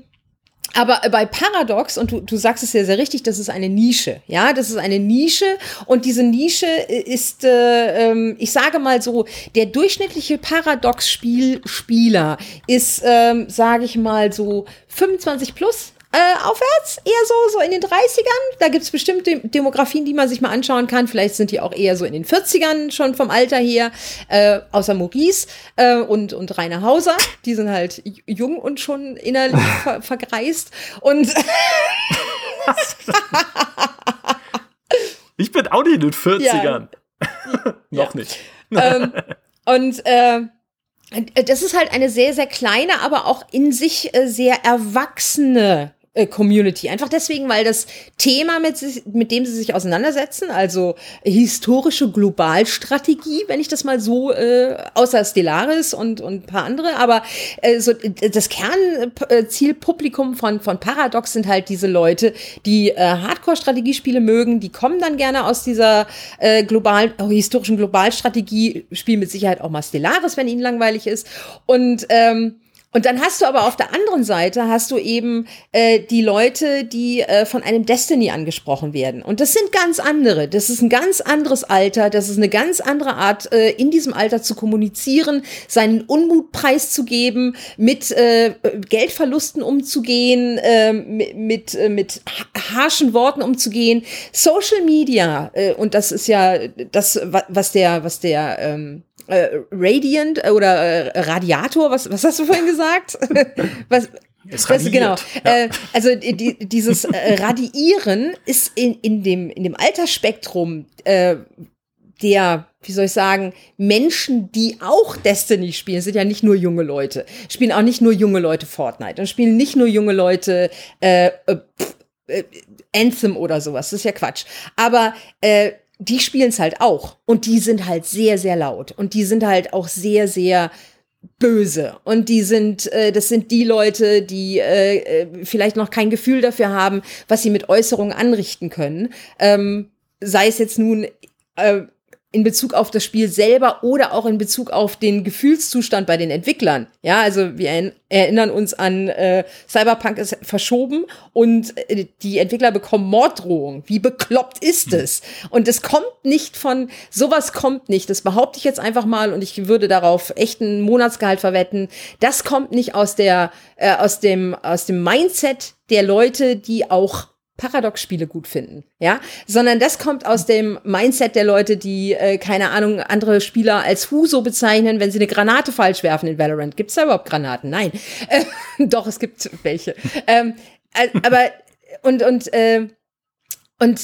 Aber bei Paradox, und du, du sagst es ja sehr richtig, das ist eine Nische. Ja, das ist eine Nische. Und diese Nische ist, äh, ähm, ich sage mal so, der durchschnittliche Paradox-Spieler ist, ähm, sage ich mal so 25 plus äh, aufwärts, eher so, so in den 30ern. Da gibt es bestimmte Demografien, die man sich mal anschauen kann. Vielleicht sind die auch eher so in den 40ern schon vom Alter her, äh, außer Maurice äh, und, und Rainer Hauser. Die sind halt jung und schon innerlich <laughs> ver vergreist. Und <laughs> ich bin auch nicht in den 40ern. Ja. <laughs> Noch ja. nicht. ähm, und äh, das ist halt eine sehr, sehr kleine, aber auch in sich äh, sehr erwachsene äh, Community. Einfach deswegen, weil das Thema, mit, mit dem sie sich auseinandersetzen, also historische Globalstrategie, wenn ich das mal so, äh, außer Stellaris und, und ein paar andere, aber äh, so, das Kernzielpublikum von, von Paradox sind halt diese Leute, die äh, Hardcore-Strategiespiele mögen, die kommen dann gerne aus dieser äh, globalen, oh, historischen Globalstrategie, spielen mit Sicherheit auch mal Stellaris, wenn ihnen langweilig ist. Und ähm, und dann hast du aber auf der anderen Seite hast du eben äh, die Leute, die äh, von einem Destiny angesprochen werden. Und das sind ganz andere. Das ist ein ganz anderes Alter. Das ist eine ganz andere Art, äh, in diesem Alter zu kommunizieren, seinen Unmut preiszugeben, mit äh, Geldverlusten umzugehen, äh, mit, mit, mit harschen Worten umzugehen. Social Media, äh, und das ist ja das, was der, was der ähm, äh, Radiant äh, oder äh, Radiator, was, was hast du vorhin gesagt? <laughs> was, es radiiert. genau. Ja. Äh, also die, dieses äh, Radiieren ist in, in, dem, in dem Altersspektrum äh, der, wie soll ich sagen, Menschen, die auch Destiny spielen, sind ja nicht nur junge Leute, spielen auch nicht nur junge Leute Fortnite und spielen nicht nur junge Leute äh, äh, äh, Anthem oder sowas. Das ist ja Quatsch. Aber äh, die spielen es halt auch. Und die sind halt sehr, sehr laut. Und die sind halt auch sehr, sehr böse. Und die sind, äh, das sind die Leute, die äh, äh, vielleicht noch kein Gefühl dafür haben, was sie mit Äußerungen anrichten können. Ähm, sei es jetzt nun äh, in Bezug auf das Spiel selber oder auch in Bezug auf den Gefühlszustand bei den Entwicklern. Ja, also wir erinnern uns an äh, Cyberpunk ist verschoben und äh, die Entwickler bekommen Morddrohungen. Wie bekloppt ist es? Und es kommt nicht von sowas kommt nicht. Das behaupte ich jetzt einfach mal und ich würde darauf echten Monatsgehalt verwetten. Das kommt nicht aus der äh, aus dem aus dem Mindset der Leute, die auch Paradox-Spiele gut finden, ja, sondern das kommt aus dem Mindset der Leute, die, äh, keine Ahnung, andere Spieler als Huso bezeichnen, wenn sie eine Granate falsch werfen in Valorant. Gibt es da überhaupt Granaten? Nein. Äh, <laughs> doch, es gibt welche. ähm, äh, aber, und, und, äh, und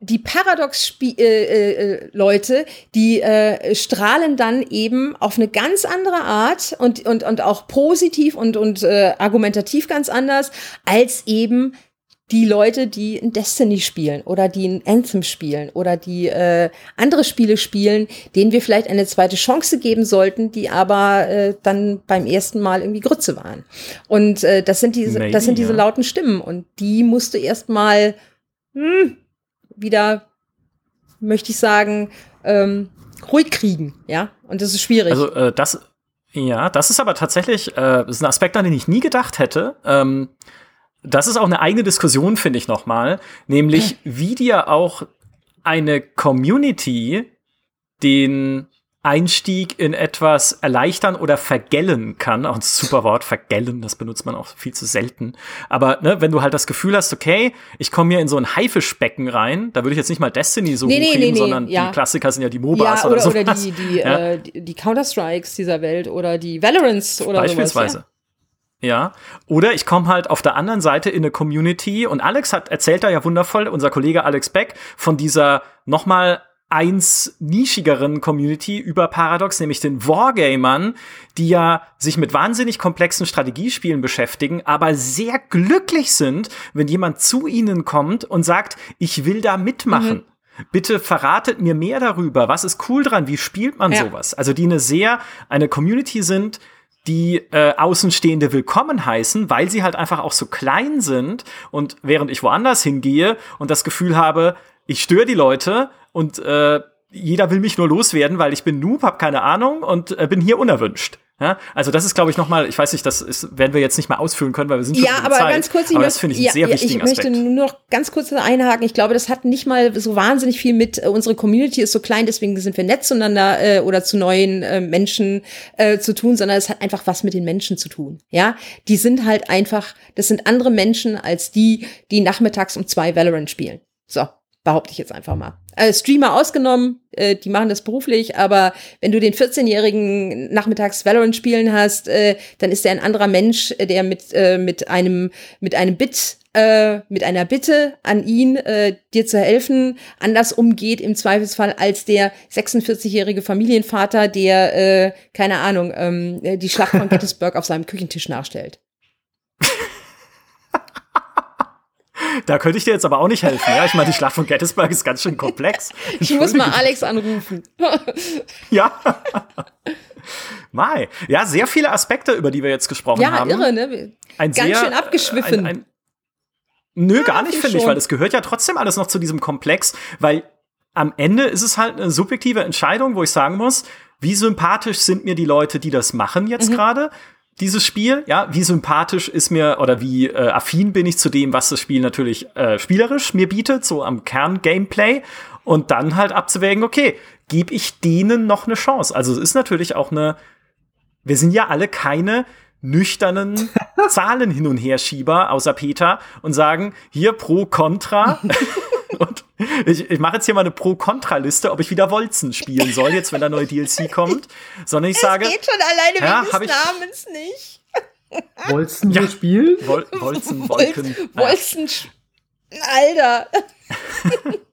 die Paradox-Leute, äh, äh, die äh, strahlen dann eben auf eine ganz andere Art und, und, und auch positiv und, und äh, argumentativ ganz anders als eben die Leute, die in Destiny spielen oder die in Anthem spielen oder die äh, andere Spiele spielen, denen wir vielleicht eine zweite Chance geben sollten, die aber äh, dann beim ersten Mal irgendwie Grütze waren. Und äh, das sind diese, Maybe, das sind diese ja. lauten Stimmen und die musst du erstmal hm, wieder, möchte ich sagen, ähm, ruhig kriegen, ja. Und das ist schwierig. Also äh, das, ja, das ist aber tatsächlich, äh, ist ein Aspekt, an den ich nie gedacht hätte. Ähm, das ist auch eine eigene Diskussion, finde ich nochmal, nämlich wie dir auch eine Community den Einstieg in etwas erleichtern oder vergällen kann. Auch ein super Wort, vergällen, das benutzt man auch viel zu selten. Aber ne, wenn du halt das Gefühl hast, okay, ich komme hier in so ein Haifischbecken rein, da würde ich jetzt nicht mal Destiny so nee, hochheben, nee, nee, sondern ja. die Klassiker sind ja die MOBAs ja, oder, oder, oder Oder die, die, ja? äh, die Counter-Strikes dieser Welt oder die Valorants oder Beispielsweise. Sowas, ja. Oder ich komme halt auf der anderen Seite in eine Community und Alex hat erzählt da ja wundervoll, unser Kollege Alex Beck, von dieser nochmal eins nischigeren Community über Paradox, nämlich den Wargamern, die ja sich mit wahnsinnig komplexen Strategiespielen beschäftigen, aber sehr glücklich sind, wenn jemand zu ihnen kommt und sagt, ich will da mitmachen. Mhm. Bitte verratet mir mehr darüber. Was ist cool dran? Wie spielt man ja. sowas? Also die eine sehr, eine Community sind, die äh, Außenstehende willkommen heißen, weil sie halt einfach auch so klein sind. Und während ich woanders hingehe und das Gefühl habe, ich störe die Leute und äh, jeder will mich nur loswerden, weil ich bin Noob, hab keine Ahnung und äh, bin hier unerwünscht. Ja, also das ist, glaube ich, nochmal, ich weiß nicht, das ist, werden wir jetzt nicht mal ausführen können, weil wir sind schon Ja, aber Zeit, ganz kurz, ich aber möchte, das finde ich ja, sehr ja, wichtigen ich möchte Aspekt. nur noch ganz kurz einhaken. Ich glaube, das hat nicht mal so wahnsinnig viel mit, äh, unsere Community ist so klein, deswegen sind wir nett zueinander äh, oder zu neuen äh, Menschen äh, zu tun, sondern es hat einfach was mit den Menschen zu tun. Ja, die sind halt einfach, das sind andere Menschen als die, die nachmittags um zwei Valorant spielen. So, behaupte ich jetzt einfach mal. Äh, Streamer ausgenommen, äh, die machen das beruflich, aber wenn du den 14-jährigen nachmittags Valorant spielen hast, äh, dann ist er ein anderer Mensch, der mit äh, mit einem mit einem Bit äh, mit einer Bitte an ihn, äh, dir zu helfen, anders umgeht im Zweifelsfall als der 46-jährige Familienvater, der, äh, keine Ahnung, ähm, äh, die Schlacht von <laughs> Gettysburg auf seinem Küchentisch nachstellt. Da könnte ich dir jetzt aber auch nicht helfen. Ja, ich meine, die Schlacht von Gettysburg ist ganz schön komplex. <laughs> Ich muss mal. Alex anrufen. <laughs> Ja. Mai. Ja, sehr viele Aspekte, über die wir jetzt gesprochen Ja, haben. irre, ne? Ein Ganz sehr, schön abgeschwiffen. Ein, ein, nö, gar nicht, finde ich, weil das gehört ja trotzdem alles noch zu diesem Komplex, weil am Ende ist es halt eine subjektive Entscheidung, wo ich sagen muss, wie sympathisch sind mir die Leute, die das machen Mhm. jetzt gerade, dieses Spiel, ja, wie sympathisch ist mir oder wie äh, affin bin ich zu dem, was das Spiel natürlich äh, spielerisch mir bietet, so am Kern-Gameplay und dann halt abzuwägen, okay, gebe ich denen noch eine Chance? Also es ist natürlich auch eine wir sind ja alle keine nüchternen <laughs> Zahlen hin und her Schieber, außer Peter, und sagen hier pro Contra. <laughs> und ich, ich mache jetzt hier mal eine Pro-Contra-Liste, ob ich wieder Wolzen spielen soll, jetzt wenn der neue DLC <laughs> kommt. Sondern ich sage, Geht schon alleine Ja, wegen des ich- Namens nicht. <laughs> Wolltest Ja. du spielen? Wol Wolzen, Wolz, Wolken. Wolzen, Alter. <laughs>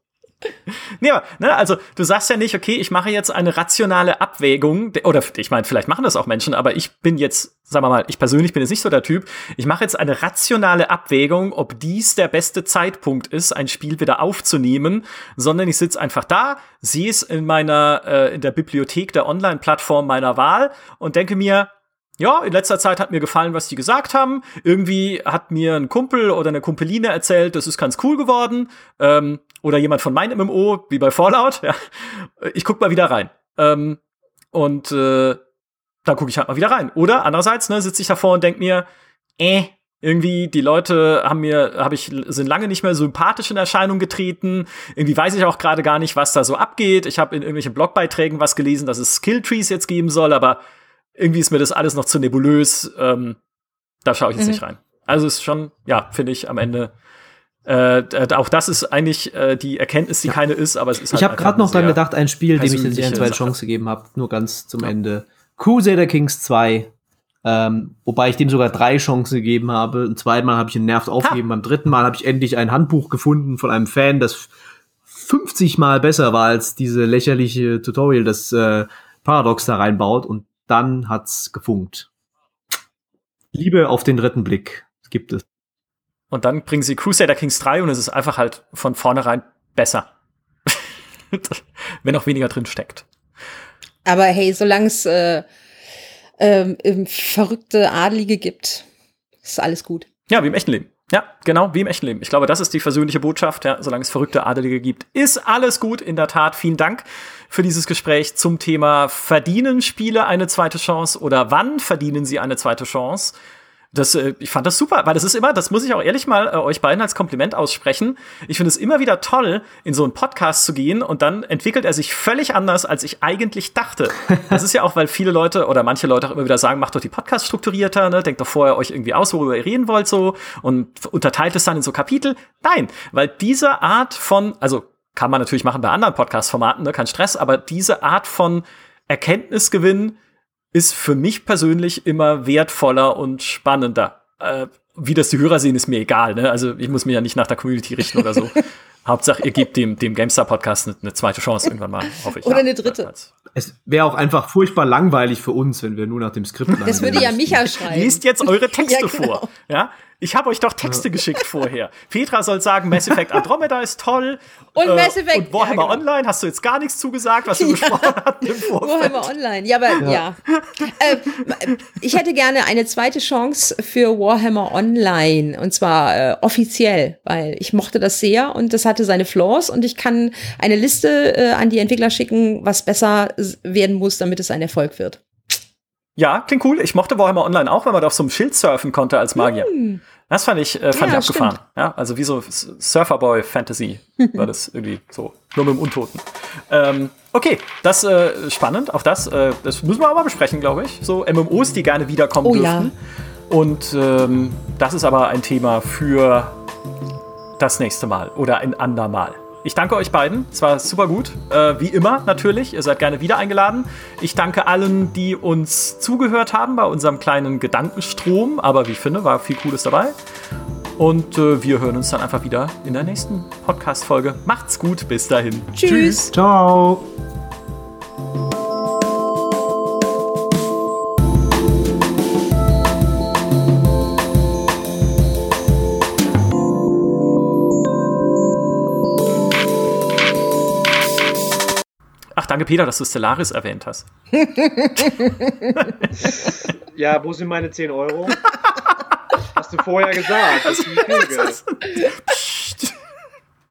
<laughs> Nee, aber, ne, also du sagst ja nicht, okay, ich mache jetzt eine rationale Abwägung, de- oder ich meine, vielleicht machen das auch Menschen, aber ich bin jetzt, sagen wir mal, ich persönlich bin jetzt nicht so der Typ, ich mache jetzt eine rationale Abwägung, ob dies der beste Zeitpunkt ist, ein Spiel wieder aufzunehmen, sondern ich sitze einfach da, sehe es in meiner, äh, in der Bibliothek der Online-Plattform meiner Wahl und denke mir, ja, in letzter Zeit hat mir gefallen, was die gesagt haben. Irgendwie hat mir ein Kumpel oder eine Kumpeline erzählt, das ist ganz cool geworden. Ähm, oder jemand von meinem MMO, wie bei Fallout. Ja. Ich guck mal wieder rein. Ähm, und äh, dann gucke ich halt mal wieder rein. Oder andererseits ne, sitze ich davor und denk mir, äh, irgendwie die Leute haben mir, habe ich sind lange nicht mehr sympathisch in Erscheinung getreten. Irgendwie weiß ich auch gerade gar nicht, was da so abgeht. Ich habe in irgendwelchen Blogbeiträgen was gelesen, dass es Skilltrees jetzt geben soll, aber irgendwie ist mir das alles noch zu nebulös. Ähm, da schaue ich jetzt Mhm. nicht rein. Also ist schon, ja, finde ich am Ende. Äh, auch das ist eigentlich äh, die Erkenntnis, die keine ist, aber es ist halt Ich habe gerade noch dran gedacht, ein Spiel, dem ich jetzt eine zweite. Chance gegeben habe, nur ganz zum Ja. Ende. Crusader Kings 2. Ähm, wobei ich dem sogar drei Chancen gegeben habe. Ein zweites Mal habe ich ihn nervt aufgegeben. Beim dritten Mal habe ich endlich ein Handbuch gefunden von einem Fan, das 50 Mal besser war als diese lächerliche Tutorial, das äh, Paradox da reinbaut. Und dann hat's gefunkt. Liebe auf den dritten Blick gibt es. Und dann bringen sie Crusader Kings 3 und es ist einfach halt von vornherein besser. <laughs> Wenn auch weniger drin steckt. Aber hey, solange es äh, ähm, ähm, verrückte Adlige gibt, ist alles gut. Ja, wie im echten Leben. Ja, genau, wie im echten Leben. Ich glaube, das ist die versöhnliche Botschaft. Ja, solange es verrückte Adelige gibt, ist alles gut. In der Tat, vielen Dank für dieses Gespräch zum Thema Verdienen Spiele eine zweite Chance oder wann verdienen sie eine zweite Chance? Das, äh, ich fand das super, weil das ist immer, das muss ich auch ehrlich mal äh, euch beiden als Kompliment aussprechen. Ich finde es immer wieder toll, in so einen Podcast zu gehen und dann entwickelt er sich völlig anders, als ich eigentlich dachte. Das ist ja auch, weil viele Leute oder manche Leute auch immer wieder sagen, macht doch die Podcast strukturierter, ne? denkt doch vorher euch irgendwie aus, worüber ihr reden wollt so und unterteilt es dann in so Kapitel. Nein, weil diese Art von, also kann man natürlich machen bei anderen Podcast-Formaten, ne? kein Stress, aber diese Art von Erkenntnisgewinn ist für mich persönlich immer wertvoller und spannender. Äh, wie das die Hörer sehen, ist mir egal. Ne? Also ich muss mich ja nicht nach der Community richten oder so. <laughs> Hauptsache, ihr gebt dem, dem GameStar-Podcast eine, eine zweite Chance irgendwann mal, hoffe ich. Oder Ja, eine dritte. Es wäre auch einfach furchtbar langweilig für uns, wenn wir nur nach dem Skript Das würde ja Micha schreiben. Liest jetzt eure <laughs> Texte Ja, genau. vor. Ja? Ich habe euch doch Texte geschickt vorher. Petra soll sagen, Mass Effect Andromeda ist toll. Äh, Und Mass Effect, Und Warhammer ja, genau. Online hast du jetzt gar nichts zugesagt, was wir besprochen <laughs> hatten im <laughs> Vorfeld. Warhammer Online. Ja, aber ja. Äh, ich hätte gerne eine zweite Chance für Warhammer Online. Und zwar äh, offiziell, weil ich mochte das sehr und das hatte seine Flaws und ich kann eine Liste äh, an die Entwickler schicken, was besser werden muss, damit es ein Erfolg wird. Ja, klingt cool. Ich mochte Warhammer Online auch, weil man da auf so einem Schild surfen konnte als Magier. Das fand ich, äh, fand Ja, ich abgefahren. Ja, also wie so S- Surferboy Fantasy <laughs> war das irgendwie so. Nur mit dem Untoten. Ähm, okay, das äh, spannend. Auch das, äh, das müssen wir aber besprechen, glaube ich. So MMOs, die gerne wiederkommen Oh ja. dürften. Und ähm, das ist aber ein Thema für das nächste Mal oder ein andermal. Ich danke euch beiden. Es war super gut. Äh, wie immer natürlich. Ihr seid gerne wieder eingeladen. Ich danke allen, die uns zugehört haben bei unserem kleinen Gedankenstrom. Aber wie ich finde, war viel Cooles dabei. Und äh, wir hören uns dann einfach wieder in der nächsten Podcast-Folge. Macht's gut. Bis dahin. Tschüss. Ciao. Danke, Peter, dass du Stellaris erwähnt hast. <laughs> Ja, wo sind meine 10 Euro? Hast du vorher gesagt. <laughs> Das ist viel Geld.